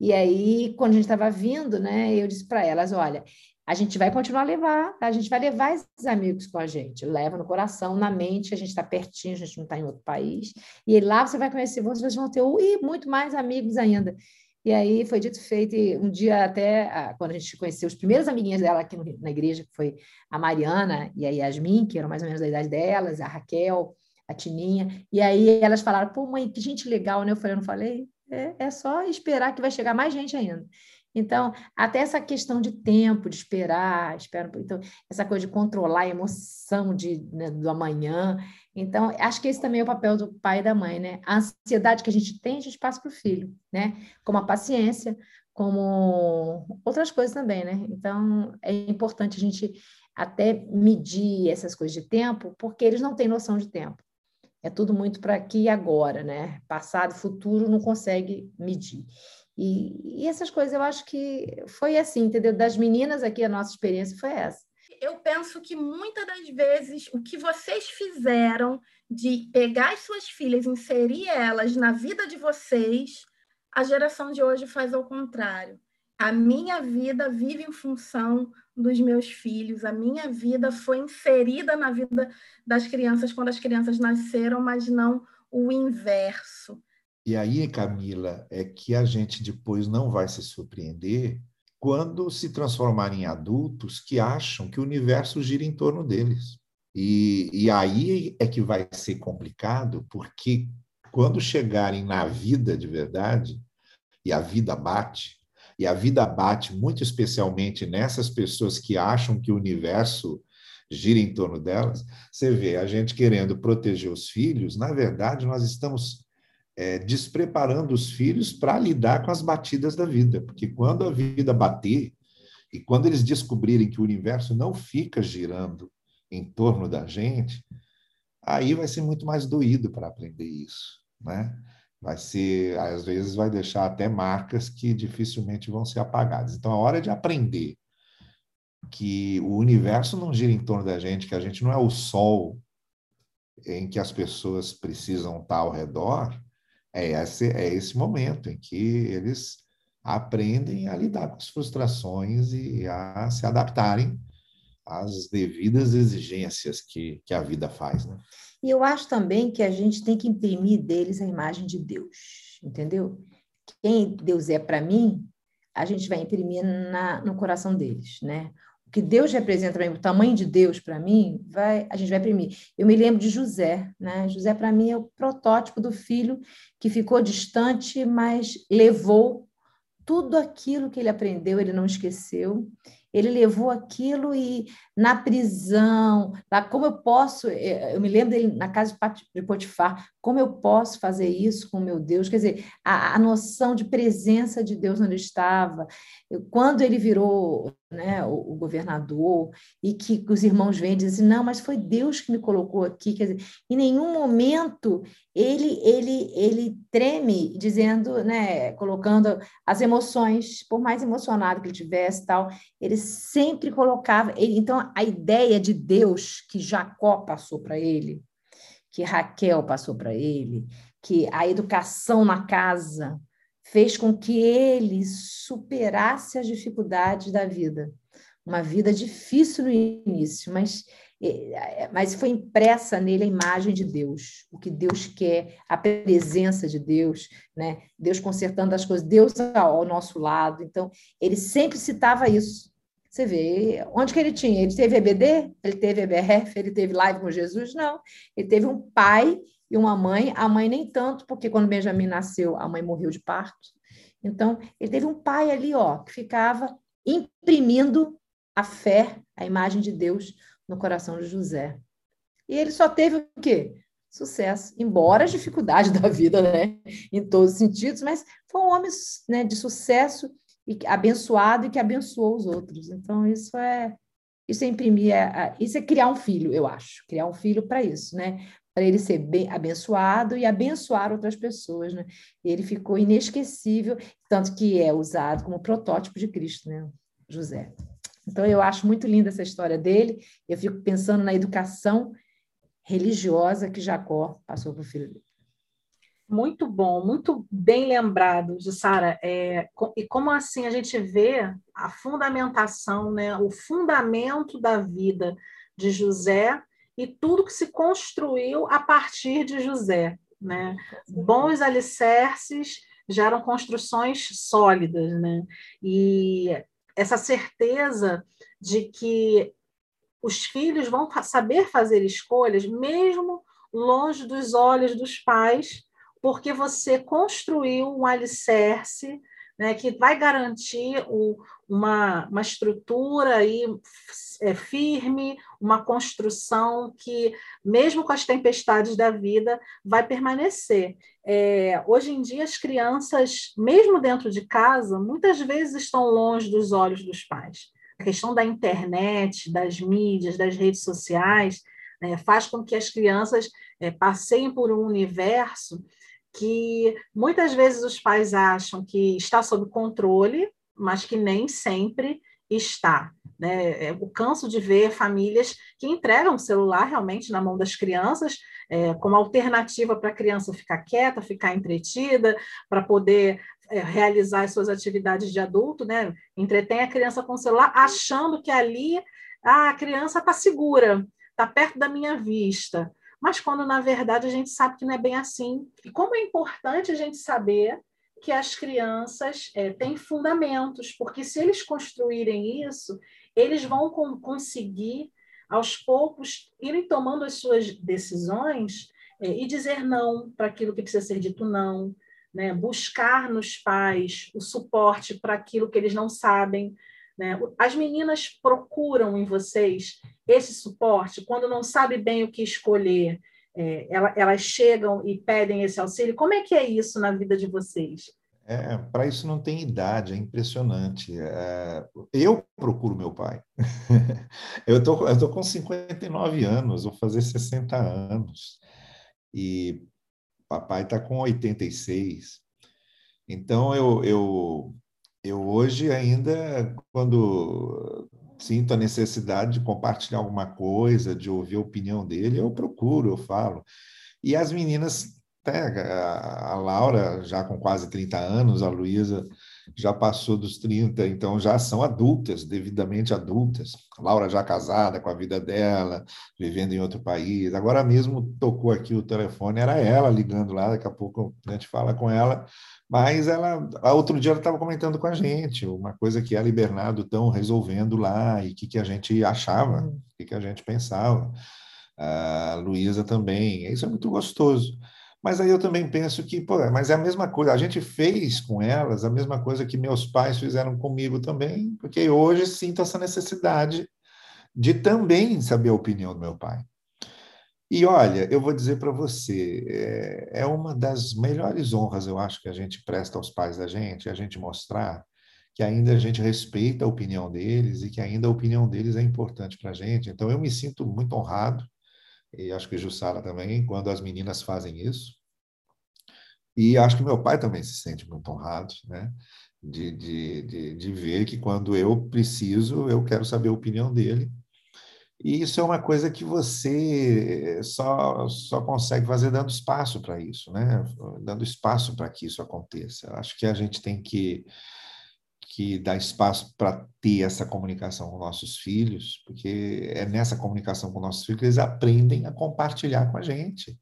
E aí, quando a gente estava vindo, né, eu disse para elas: olha, a gente vai continuar a levar, a gente vai levar esses amigos com a gente, leva no coração, na mente, a gente está pertinho, a gente não está em outro país, e lá você vai conhecer, vocês vão ter e muito mais amigos ainda. E aí foi dito feito, e um dia até, quando a gente conheceu os primeiros amiguinhos dela aqui na igreja, que foi a Mariana e a Yasmin, que eram mais ou menos da idade delas, a Raquel, a Tininha, e aí elas falaram, pô, mãe, que gente legal, né? Eu falei, eu não falei? É, é só esperar que vai chegar mais gente ainda. Então, até essa questão de tempo, de esperar, espera, então, essa coisa de controlar a emoção de, né, do amanhã, Então, acho que esse também é o papel do pai e da mãe, né? A ansiedade que a gente tem, a gente passa para o filho, né? Como a paciência, como outras coisas também, né? Então, é importante a gente até medir essas coisas de tempo, porque eles não têm noção de tempo. É tudo muito para aqui e agora, né? Passado futuro não consegue medir. E, e, essas coisas eu acho que foi assim, entendeu? Das meninas aqui, a nossa experiência foi essa. Eu penso que muitas das vezes o que vocês fizeram de pegar as suas filhas, inserir elas na vida de vocês, a geração de hoje faz ao contrário. A minha vida vive em função dos meus filhos, a minha vida foi inserida na vida das crianças quando as crianças nasceram, mas não o inverso. E aí, Camila, é que a gente depois não vai se surpreender quando se transformarem em adultos que acham que o universo gira em torno deles. E, e aí é que vai ser complicado, porque quando chegarem na vida de verdade, e a vida bate, e a vida bate muito especialmente nessas pessoas que acham que o universo gira em torno delas, você vê a gente querendo proteger os filhos, na verdade, nós estamos é, despreparando os filhos para lidar com as batidas da vida, porque quando a vida bater, e quando eles descobrirem que o universo não fica girando em torno da gente, aí vai ser muito mais doído para aprender isso, né? vai ser, às vezes, vai deixar até marcas que dificilmente vão ser apagadas. Então, a hora de aprender que o universo não gira em torno da gente, que a gente não é o sol em que as pessoas precisam estar ao redor, é esse, é esse momento em que eles aprendem a lidar com as frustrações e a se adaptarem às devidas exigências que, que a vida faz. Né? E eu acho também que a gente tem que imprimir deles a imagem de Deus, entendeu? Quem Deus é para mim, a gente vai imprimir na, no coração deles, né? Que Deus representa o tamanho de Deus para mim, vai, a gente vai imprimir. Eu me lembro de José, né? José para mim é o protótipo do filho que ficou distante, mas levou tudo aquilo que ele aprendeu, ele não esqueceu ele levou aquilo e na prisão, lá, como eu posso, eh, eu me lembro dele na casa de Potifar, como eu posso fazer isso com meu Deus? Quer dizer, a, a noção de presença de Deus onde estava, quando ele virou né, o, o, governador, e que os irmãos vêm e dizem, não, mas foi Deus que me colocou aqui. Quer dizer, em nenhum momento ele, ele, ele treme, dizendo, né, colocando as emoções, por mais emocionado que ele tivesse, tal, ele sempre colocava. Ele, então, a ideia de Deus que Jacó passou para ele, que Raquel passou para ele, que a educação na casa, fez com que ele superasse as dificuldades da vida. Uma vida difícil no início, mas, é, mas foi impressa nele a imagem de Deus, o que Deus quer, a presença de Deus, né? Deus consertando as coisas, Deus ao nosso lado. Então, ele sempre citava isso. Você vê, onde que ele tinha? Ele teve EBD? Ele teve EBRF? Ele teve live com Jesus? Não. Ele teve um pai e uma mãe, a mãe nem tanto, porque quando Benjamin nasceu, a mãe morreu de parto. Então, ele teve um pai ali, ó, que ficava imprimindo a fé, a imagem de Deus no coração de José. E ele só teve o quê? Sucesso, embora as dificuldades *laughs* da vida, né, em todos os sentidos, mas foi um homem né, de sucesso e abençoado e que abençoou os outros. Então, isso é isso é imprimir, é, isso é criar um filho, eu acho, criar um filho para isso, né? para ele ser bem abençoado e abençoar outras pessoas, né? Ele ficou inesquecível, tanto que é usado como protótipo de Cristo, né? José. Então eu acho muito linda essa história dele. Eu fico pensando na educação religiosa que Jacó passou para o filho dele. Muito bom, muito bem lembrado, Sara. É, e como assim a gente vê a fundamentação, né, o fundamento da vida de José e tudo que se construiu a partir de José. Né? Bons alicerces geram construções sólidas. Né? E essa certeza de que os filhos vão saber fazer escolhas, mesmo longe dos olhos dos pais, porque você construiu um alicerce né, que vai garantir o, uma, uma estrutura aí, é, firme, uma construção que, mesmo com as tempestades da vida, vai permanecer. É, hoje em dia, as crianças, mesmo dentro de casa, muitas vezes estão longe dos olhos dos pais. A questão da internet, das mídias, das redes sociais, né, faz com que as crianças é, passeiem por um universo que muitas vezes os pais acham que está sob controle, mas que nem sempre está. Né? Eu canso de ver famílias que entregam o celular realmente na mão das crianças, é, como alternativa para a criança ficar quieta, ficar entretida, para poder é, realizar as suas atividades de adulto, né? entretém a criança com o celular, achando que ali a criança está segura, está perto da minha vista mas quando na verdade a gente sabe que não é bem assim. E como é importante a gente saber que as crianças é, têm fundamentos, porque se eles construírem isso, eles vão com, conseguir, aos poucos, irem tomando as suas decisões é, e dizer não para aquilo que precisa ser dito não, né? buscar nos pais o suporte para aquilo que eles não sabem, né? As meninas procuram em vocês esse suporte quando não sabe bem o que escolher. É, elas chegam e pedem esse auxílio. Como é que é isso na vida de vocês? É, para isso não tem idade, é impressionante. É, eu procuro meu pai. *laughs* eu tô, estou com 59 anos, vou fazer 60 anos. E papai está com 86. Então, eu, eu, eu hoje ainda, quando sinto a necessidade de compartilhar alguma coisa, de ouvir a opinião dele, eu procuro, eu falo. E as meninas, a Laura já com quase 30 anos, a Luísa já passou dos 30, então já são adultas, devidamente adultas. Laura já casada com a vida dela, vivendo em outro país. Agora mesmo tocou aqui o telefone, era ela ligando lá, daqui a pouco a gente fala com ela mas ela, outro dia ela estava comentando com a gente uma coisa que ela e Bernardo estão resolvendo lá e o que, que a gente achava, o que, que a gente pensava. A Luísa também. Isso é muito gostoso. Mas aí eu também penso que, pô, mas é a mesma coisa. A gente fez com elas a mesma coisa que meus pais fizeram comigo também, porque hoje sinto essa necessidade de também saber a opinião do meu pai. E olha, eu vou dizer para você, é, é uma das melhores honras, eu acho, que a gente presta aos pais da gente, é a gente mostrar que ainda a gente respeita a opinião deles e que ainda a opinião deles é importante para a gente. Então, eu me sinto muito honrado, e acho que Jussara também, quando as meninas fazem isso. E acho que meu pai também se sente muito honrado, né? De, de, de, de ver que quando eu preciso, eu quero saber a opinião dele e isso é uma coisa que você só, só consegue fazer dando espaço para isso, né? dando espaço para que isso aconteça. Acho que a gente tem que, que dar espaço para ter essa comunicação com nossos filhos, porque é nessa comunicação com nossos filhos que eles aprendem a compartilhar com a gente.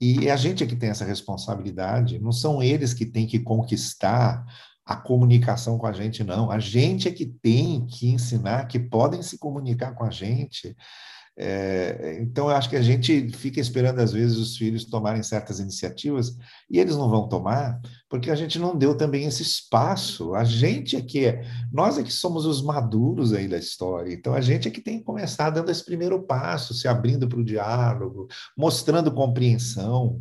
E a gente é que tem essa responsabilidade, não são eles que têm que conquistar a comunicação com a gente, não. A gente é que tem que ensinar que podem se comunicar com a gente. É, então, eu acho que a gente fica esperando, às vezes, os filhos tomarem certas iniciativas e eles não vão tomar, porque a gente não deu também esse espaço. A gente é que é, nós é que somos os maduros aí da história. Então, a gente é que tem que começar dando esse primeiro passo, se abrindo para o diálogo, mostrando compreensão.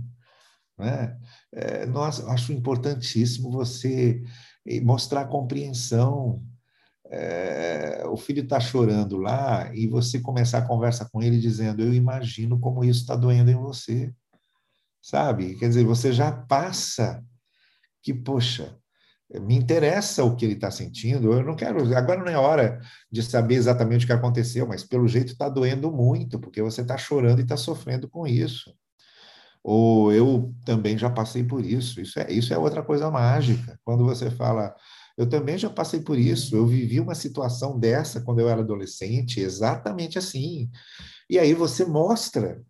Né? É, nossa, acho importantíssimo você e mostrar compreensão. É, o filho está chorando lá e você começar a conversa com ele dizendo: Eu imagino como isso está doendo em você. Sabe? Quer dizer, você já passa que, poxa, me interessa o que ele está sentindo. Eu não quero. Agora não é hora de saber exatamente o que aconteceu, mas pelo jeito está doendo muito, porque você está chorando e está sofrendo com isso. Ou eu também já passei por isso. Isso é, isso é outra coisa mágica. Quando você fala, eu também já passei por isso, eu vivi uma situação dessa quando eu era adolescente, exatamente assim. E aí você mostra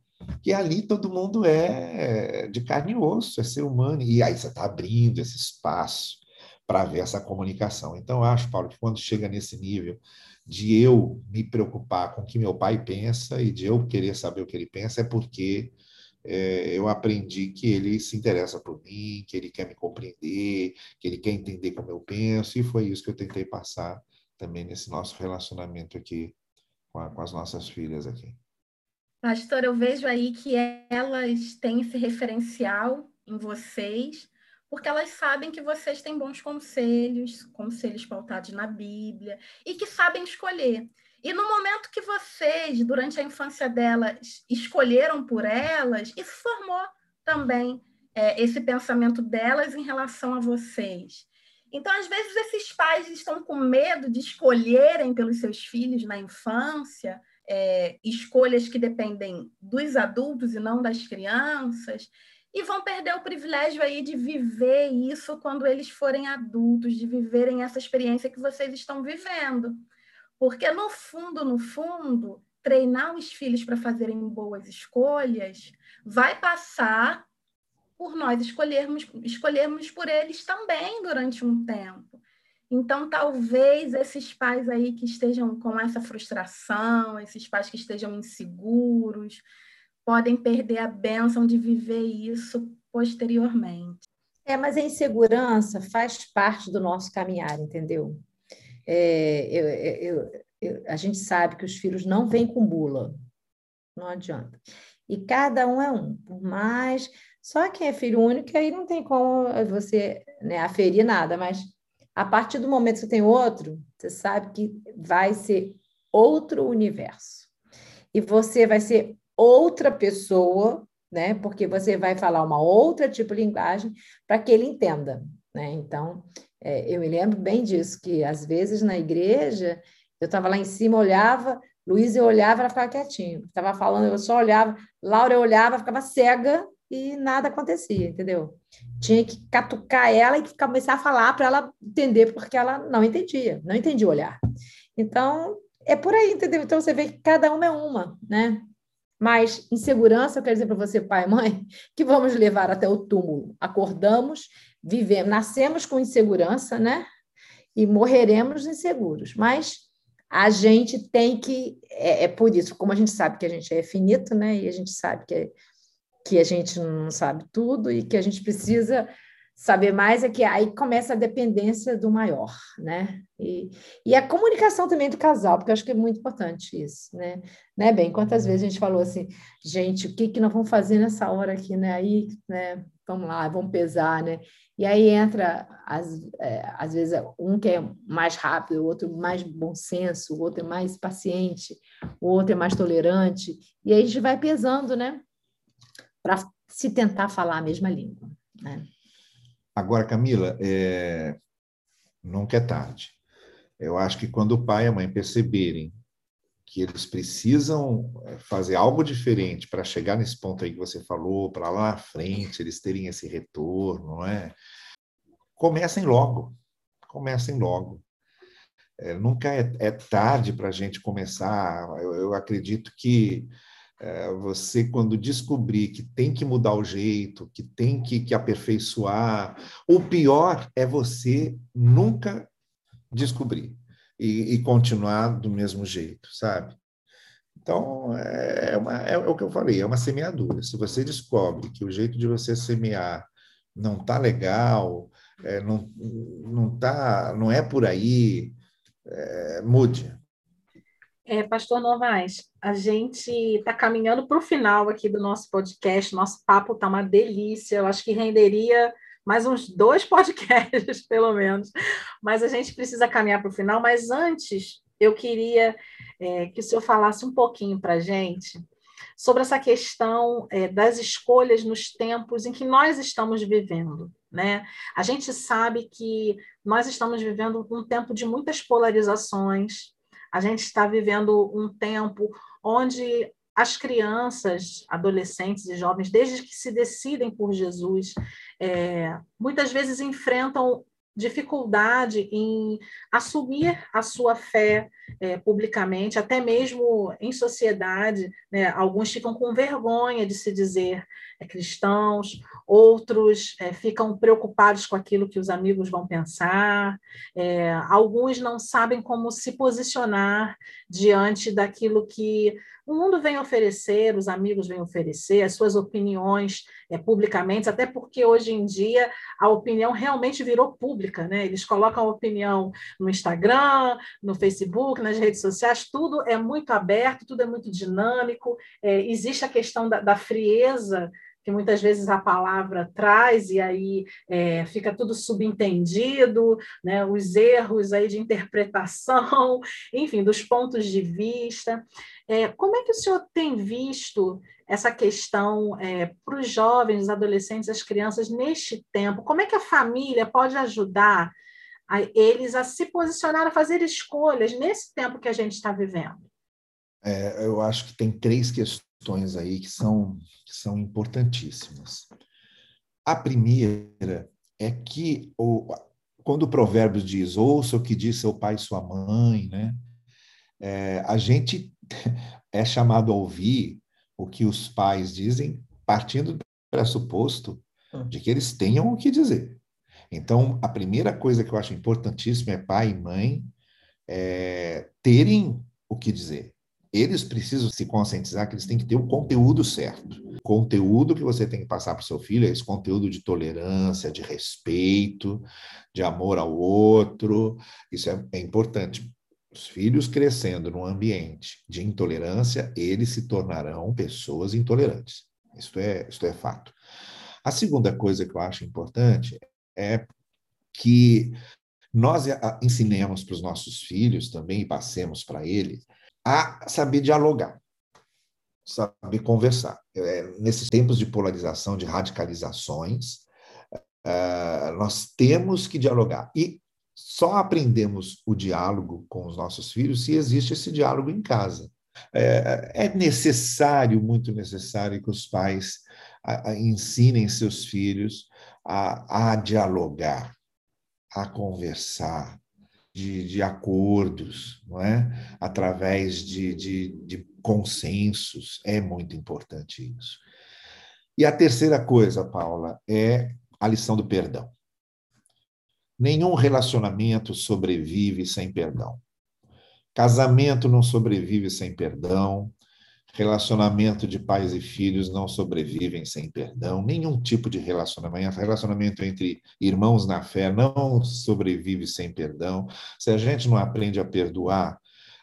que ali todo mundo é de carne e osso, é ser humano. E aí você está abrindo esse espaço para ver essa comunicação. Então, eu acho, Paulo, que quando chega nesse nível de eu me preocupar com o que meu pai pensa e de eu querer saber o que ele pensa, é porque é, eu aprendi que ele se interessa por mim, que ele quer me compreender, que ele quer entender como eu penso, e foi isso que eu tentei passar também nesse nosso relacionamento aqui com, a, com as nossas filhas aqui. Pastor, eu vejo aí que elas têm esse referencial em vocês, porque elas sabem que vocês têm bons conselhos, conselhos pautados na Bíblia, e que sabem escolher. E no momento que vocês, durante a infância delas, escolheram por elas, isso formou também é, esse pensamento delas em relação a vocês. Então, às vezes, esses pais estão com medo de escolherem pelos seus filhos na infância, é, escolhas que dependem dos adultos e não das crianças, e vão perder o privilégio aí de viver isso quando eles forem adultos, de viverem essa experiência que vocês estão vivendo. Porque, no fundo, no fundo, treinar os filhos para fazerem boas escolhas vai passar por nós escolhermos, escolhermos por eles também durante um tempo. Então, talvez esses pais aí que estejam com essa frustração, esses pais que estejam inseguros, podem perder a bênção de viver isso posteriormente. É, mas a insegurança faz parte do nosso caminhar, entendeu? É, eu, eu, eu, a gente sabe que os filhos não vêm com bula, não adianta. E cada um é um, por mais. Só quem é filho único, aí não tem como você né, aferir nada, mas a partir do momento que você tem outro, você sabe que vai ser outro universo. E você vai ser outra pessoa, né? Porque você vai falar uma outra tipo de linguagem para que ele entenda, né? Então, é, eu me lembro bem disso, que às vezes na igreja, eu estava lá em cima, olhava, Luiz eu olhava, ela ficava quietinho. Estava falando, eu só olhava, Laura eu olhava, ficava cega e nada acontecia, entendeu? Tinha que catucar ela e começar a falar para ela entender, porque ela não entendia, não entendia o olhar. Então, é por aí, entendeu? Então, você vê que cada uma é uma, né? Mas insegurança, eu quero dizer para você, pai e mãe, *laughs* que vamos levar até o túmulo. Acordamos, vivemos, nascemos com insegurança, né? E morreremos inseguros. Mas a gente tem que. É, é, por isso, como a gente sabe que a gente é finito, né? E a gente sabe que que a gente não sabe tudo e que a gente precisa saber mais, é que aí começa a dependência do maior, né? E, e a comunicação também do casal, porque eu acho que é muito importante isso, né? né, bem? Quantas vezes a gente falou assim, gente, o que que nós vamos fazer nessa hora aqui, né? Aí, né? Vamos lá, vamos pesar, né? E aí entra, às, é, às vezes, um que é mais rápido, o outro mais bom senso, o outro é mais paciente, o outro é mais tolerante, e aí a gente vai pesando, né? para se tentar falar a mesma língua. Né? Agora, Camila, é... nunca é tarde. Eu acho que quando o pai e a mãe perceberem que eles precisam é, fazer algo diferente para chegar nesse ponto aí que você falou, para lá na frente, eles terem esse retorno, não é? Comecem logo, comecem logo. É, nunca é, é tarde para a gente começar. Eu, eu acredito que é, você, quando descobrir que tem que mudar o jeito, que tem que, que aperfeiçoar, o pior é você nunca descobrir e, e continuar do mesmo jeito, sabe? Então, é, uma, é, é, o que eu falei, é uma semeadura. Se você descobre que o jeito de você semear não está legal, é, não, não, tá, não é por aí, é, mude. É, Pastor Novaes, a gente está caminhando para o final aqui do nosso podcast. Nosso papo está uma delícia. Eu acho que renderia mais uns dois *laughs* podcasts, pelo menos. Mas a gente precisa caminhar para o final. Mas antes, eu queria é, que o senhor falasse um pouquinho para a gente sobre essa questão é, das escolhas nos tempos em que nós estamos vivendo. Né? A gente sabe que nós estamos vivendo um tempo de muitas polarizações, a gente está vivendo um tempo onde as crianças, adolescentes e jovens, desde que se decidem por Jesus, é, muitas vezes enfrentam dificuldade em assumir a sua fé é, publicamente, até mesmo em sociedade. Né? Alguns ficam com vergonha de se dizer é, cristãos, outros é, ficam preocupados com aquilo que os amigos vão pensar, é, alguns não sabem como se posicionar diante daquilo que o mundo vem oferecer, os amigos vêm oferecer, as suas opiniões é, publicamente, até porque hoje em dia a opinião realmente virou pública, né? Eles colocam a opinião no Instagram, no Facebook, nas redes sociais, tudo é muito aberto, tudo é muito dinâmico, é, existe a questão da, da frieza que muitas vezes a palavra traz e aí é, fica tudo subentendido, né? os erros aí de interpretação, *laughs* enfim, dos pontos de vista. É, como é que o senhor tem visto essa questão é, para os jovens, os adolescentes, as crianças neste tempo? Como é que a família pode ajudar a eles a se posicionar, a fazer escolhas nesse tempo que a gente está vivendo? É, eu acho que tem três questões aí que são, que são importantíssimas. A primeira é que o, quando o provérbio diz ouça o que diz seu pai e sua mãe, né? É, a gente *laughs* é chamado a ouvir o que os pais dizem, partindo do pressuposto hum. de que eles tenham o que dizer. Então, a primeira coisa que eu acho importantíssima é pai e mãe é, terem o que dizer. Eles precisam se conscientizar que eles têm que ter o conteúdo certo. O conteúdo que você tem que passar para o seu filho é esse conteúdo de tolerância, de respeito, de amor ao outro. Isso é, é importante. Os filhos crescendo num ambiente de intolerância, eles se tornarão pessoas intolerantes. Isso é, isso é fato. A segunda coisa que eu acho importante é que nós ensinemos para os nossos filhos também e passemos para eles a saber dialogar, saber conversar. É, nesses tempos de polarização, de radicalizações, é, nós temos que dialogar. E só aprendemos o diálogo com os nossos filhos se existe esse diálogo em casa. É, é necessário, muito necessário, que os pais a, a ensinem seus filhos a, a dialogar, a conversar, de, de, acordos, não é? através de, de, de, consensos. É muito importante isso. E a terceira coisa, Paula, é a lição do perdão. Nenhum relacionamento sobrevive sem perdão. Casamento não sobrevive sem perdão. Relacionamento de pais e filhos não sobrevivem sem perdão. Nenhum tipo de relacionamento, relacionamento entre irmãos na fé não sobrevive sem perdão. Se a gente não aprende a perdoar,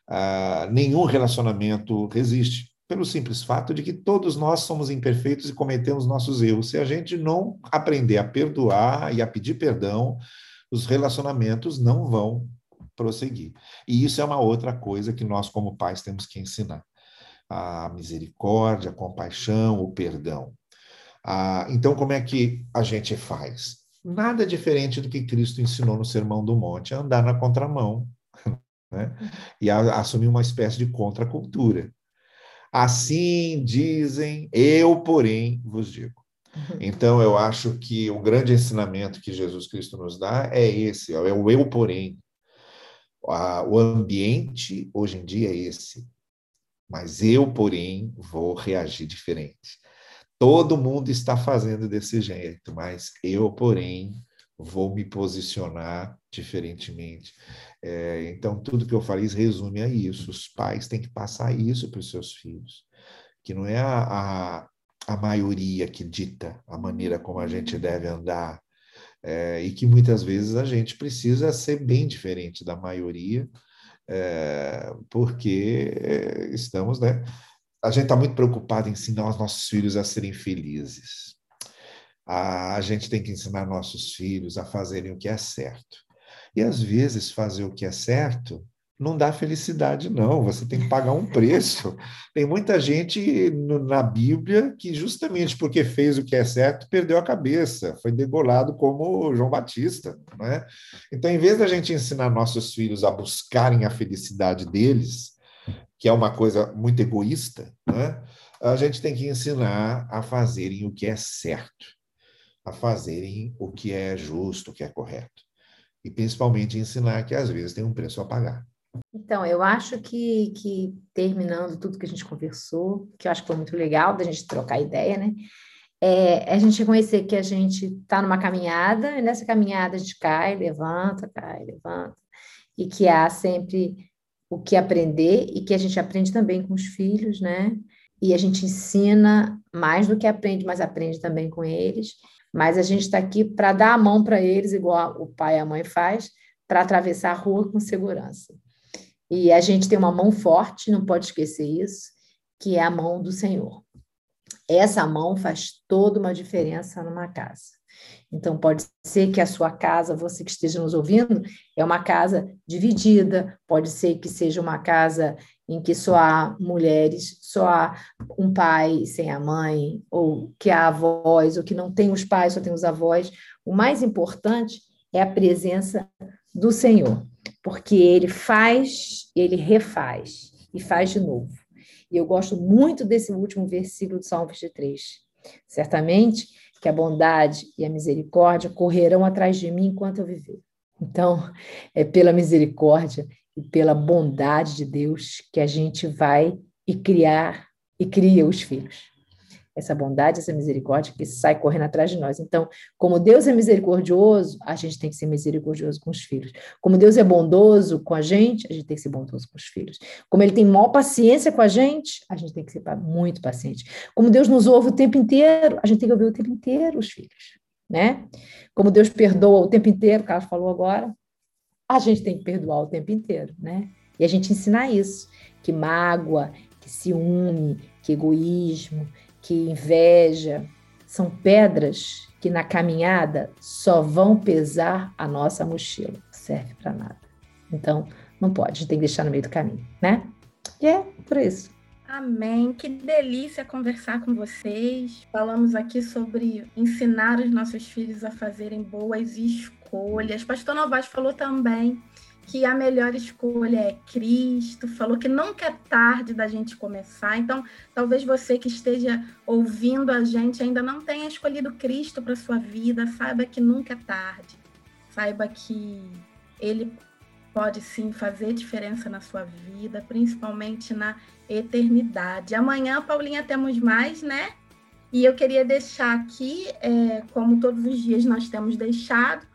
ah, nenhum relacionamento resiste pelo simples fato de que todos nós somos imperfeitos e cometemos nossos erros. Se a gente não aprender a perdoar e a pedir perdão, os relacionamentos não vão prosseguir. E isso é uma outra coisa que nós, como pais, temos que ensinar: a misericórdia, a compaixão, o perdão. Ah, então, como é que a gente faz? Nada diferente do que Cristo ensinou no Sermão do Monte, andar na contramão *laughs* né? e a, assumir uma espécie de contracultura. Assim dizem, eu, porém, vos digo. Uhum. Então, eu acho que o grande ensinamento que Jesus Cristo nos dá é esse, é o eu, porém. O ambiente, hoje em dia, é esse. Mas eu, porém, vou reagir diferente. Todo mundo está fazendo desse jeito, mas eu, porém, vou me posicionar diferentemente. É, então, tudo que eu falei resume a isso. Os pais têm que passar isso para os seus filhos, que não é a, a a maioria que dita a maneira como a gente deve andar, é, e que muitas vezes a gente precisa ser bem diferente da maioria, é, porque estamos, né? A gente está muito preocupado em ensinar os nossos filhos a serem felizes. A, a gente tem que ensinar nossos filhos a fazerem o que é certo. E às vezes fazer o que é certo não dá felicidade, não. Você tem que pagar um preço. Tem muita gente no, na Bíblia que, justamente porque fez o que é certo, perdeu a cabeça, foi degolado como João Batista. Né? Então, em vez da gente ensinar nossos filhos a buscarem a felicidade deles, que é uma coisa muito egoísta, né? a gente tem que ensinar a fazerem o que é certo, a fazerem o que é justo, o que é correto. E principalmente ensinar que às vezes tem um preço a pagar. Então, eu acho que, que terminando tudo que a gente conversou, que eu acho que foi muito legal da gente trocar ideia, né? é a gente reconhecer que a gente está numa caminhada, e nessa caminhada a gente cai, levanta, cai, levanta, e que há sempre o que aprender e que a gente aprende também com os filhos, né? E a gente ensina mais do que aprende, mas aprende também com eles. Mas a gente está aqui para dar a mão para eles, igual o pai e a mãe faz, para atravessar a rua com segurança. E a gente tem uma mão forte, não pode esquecer isso, que é a mão do Senhor. Essa mão faz toda uma diferença numa casa. Então, pode ser que a sua casa, você que esteja nos ouvindo, é uma casa dividida, pode ser que seja uma casa em que só há mulheres, só há um pai sem a mãe, ou que há avós, ou que não tem os pais, só tem os avós. O mais importante é a presença do Senhor, porque ele faz, ele refaz e faz de novo. E eu gosto muito desse último versículo do Salmo 23. Certamente que a bondade e a misericórdia correrão atrás de mim enquanto eu viver. Então, é pela misericórdia e pela bondade de Deus que a gente vai e criar e cria os filhos essa bondade, essa misericórdia que sai correndo atrás de nós. Então, como Deus é misericordioso, a gente tem que ser misericordioso com os filhos. Como Deus é bondoso com a gente, a gente tem que ser bondoso com os filhos. Como Ele tem maior paciência com a gente, a gente tem que ser muito paciente. Como Deus nos ouve o tempo inteiro, a gente tem que ouvir o tempo inteiro os filhos, né? Como Deus perdoa o tempo inteiro, o Carlos falou agora, a gente tem que perdoar o tempo inteiro, né? E a gente ensinar isso, que mágoa, que ciúme, que egoísmo, que inveja, são pedras que na caminhada só vão pesar a nossa mochila, serve para nada. Então, não pode, tem que deixar no meio do caminho, né? E é por isso. Amém. Que delícia conversar com vocês. Falamos aqui sobre ensinar os nossos filhos a fazerem boas escolhas. Pastor Novaes falou também que a melhor escolha é Cristo, falou que nunca é tarde da gente começar. Então, talvez você que esteja ouvindo a gente ainda não tenha escolhido Cristo para sua vida, saiba que nunca é tarde. Saiba que ele pode sim fazer diferença na sua vida, principalmente na eternidade. Amanhã, Paulinha, temos mais, né? E eu queria deixar aqui, é, como todos os dias nós temos deixado,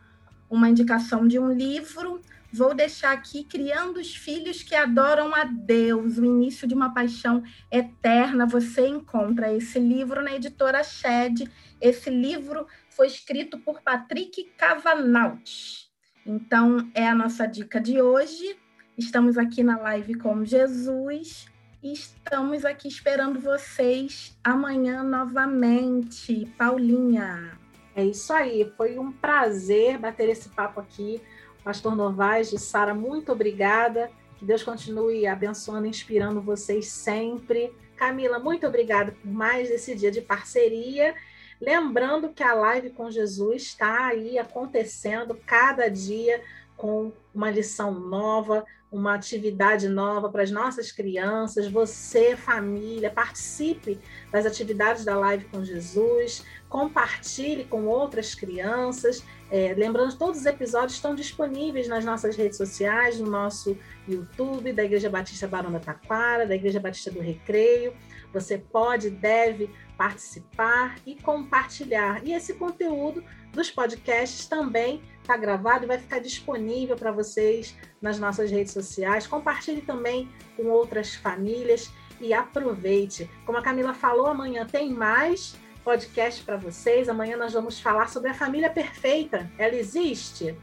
uma indicação de um livro Vou deixar aqui Criando os Filhos que Adoram a Deus, o início de uma paixão eterna. Você encontra esse livro na editora Shed. Esse livro foi escrito por Patrick Cavanaut. Então, é a nossa dica de hoje. Estamos aqui na live com Jesus e estamos aqui esperando vocês amanhã novamente. Paulinha. É isso aí, foi um prazer bater esse papo aqui Pastor Novaes, de Sara, muito obrigada. Que Deus continue abençoando, inspirando vocês sempre. Camila, muito obrigada por mais esse dia de parceria. Lembrando que a live com Jesus está aí acontecendo cada dia com uma lição nova, uma atividade nova para as nossas crianças. Você, família, participe das atividades da live com Jesus, compartilhe com outras crianças. É, lembrando, todos os episódios estão disponíveis nas nossas redes sociais, no nosso YouTube, da Igreja Batista Barão da Taquara, da Igreja Batista do Recreio. Você pode, deve participar e compartilhar. E esse conteúdo dos podcasts também está gravado e vai ficar disponível para vocês nas nossas redes sociais. Compartilhe também com outras famílias e aproveite. Como a Camila falou, amanhã tem mais podcast para vocês. Amanhã nós vamos falar sobre a família perfeita. Ela existe?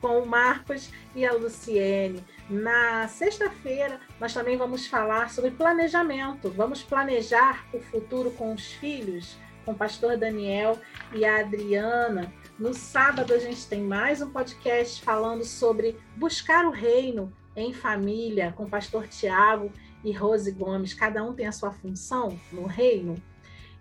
Com o Marcos e a Luciene. Na sexta-feira, nós também vamos falar sobre planejamento. Vamos planejar o futuro com os filhos, com o pastor Daniel e a Adriana. No sábado, a gente tem mais um podcast falando sobre buscar o reino em família, com o pastor Tiago e Rose Gomes. Cada um tem a sua função no reino.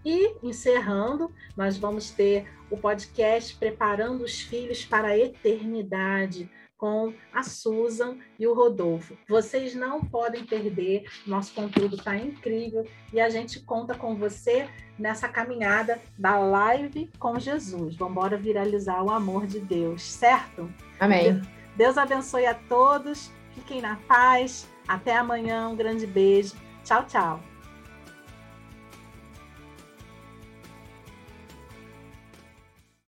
E, encerrando, nós vamos ter o podcast Preparando os Filhos para a Eternidade, com a Susan e o Rodolfo. Vocês não podem perder, nosso conteúdo está incrível e a gente conta com você nessa caminhada da live com Jesus. Vamos embora viralizar o amor de Deus, certo? Amém. Deus abençoe a todos, fiquem na paz. Até amanhã, um grande beijo. Tchau, tchau.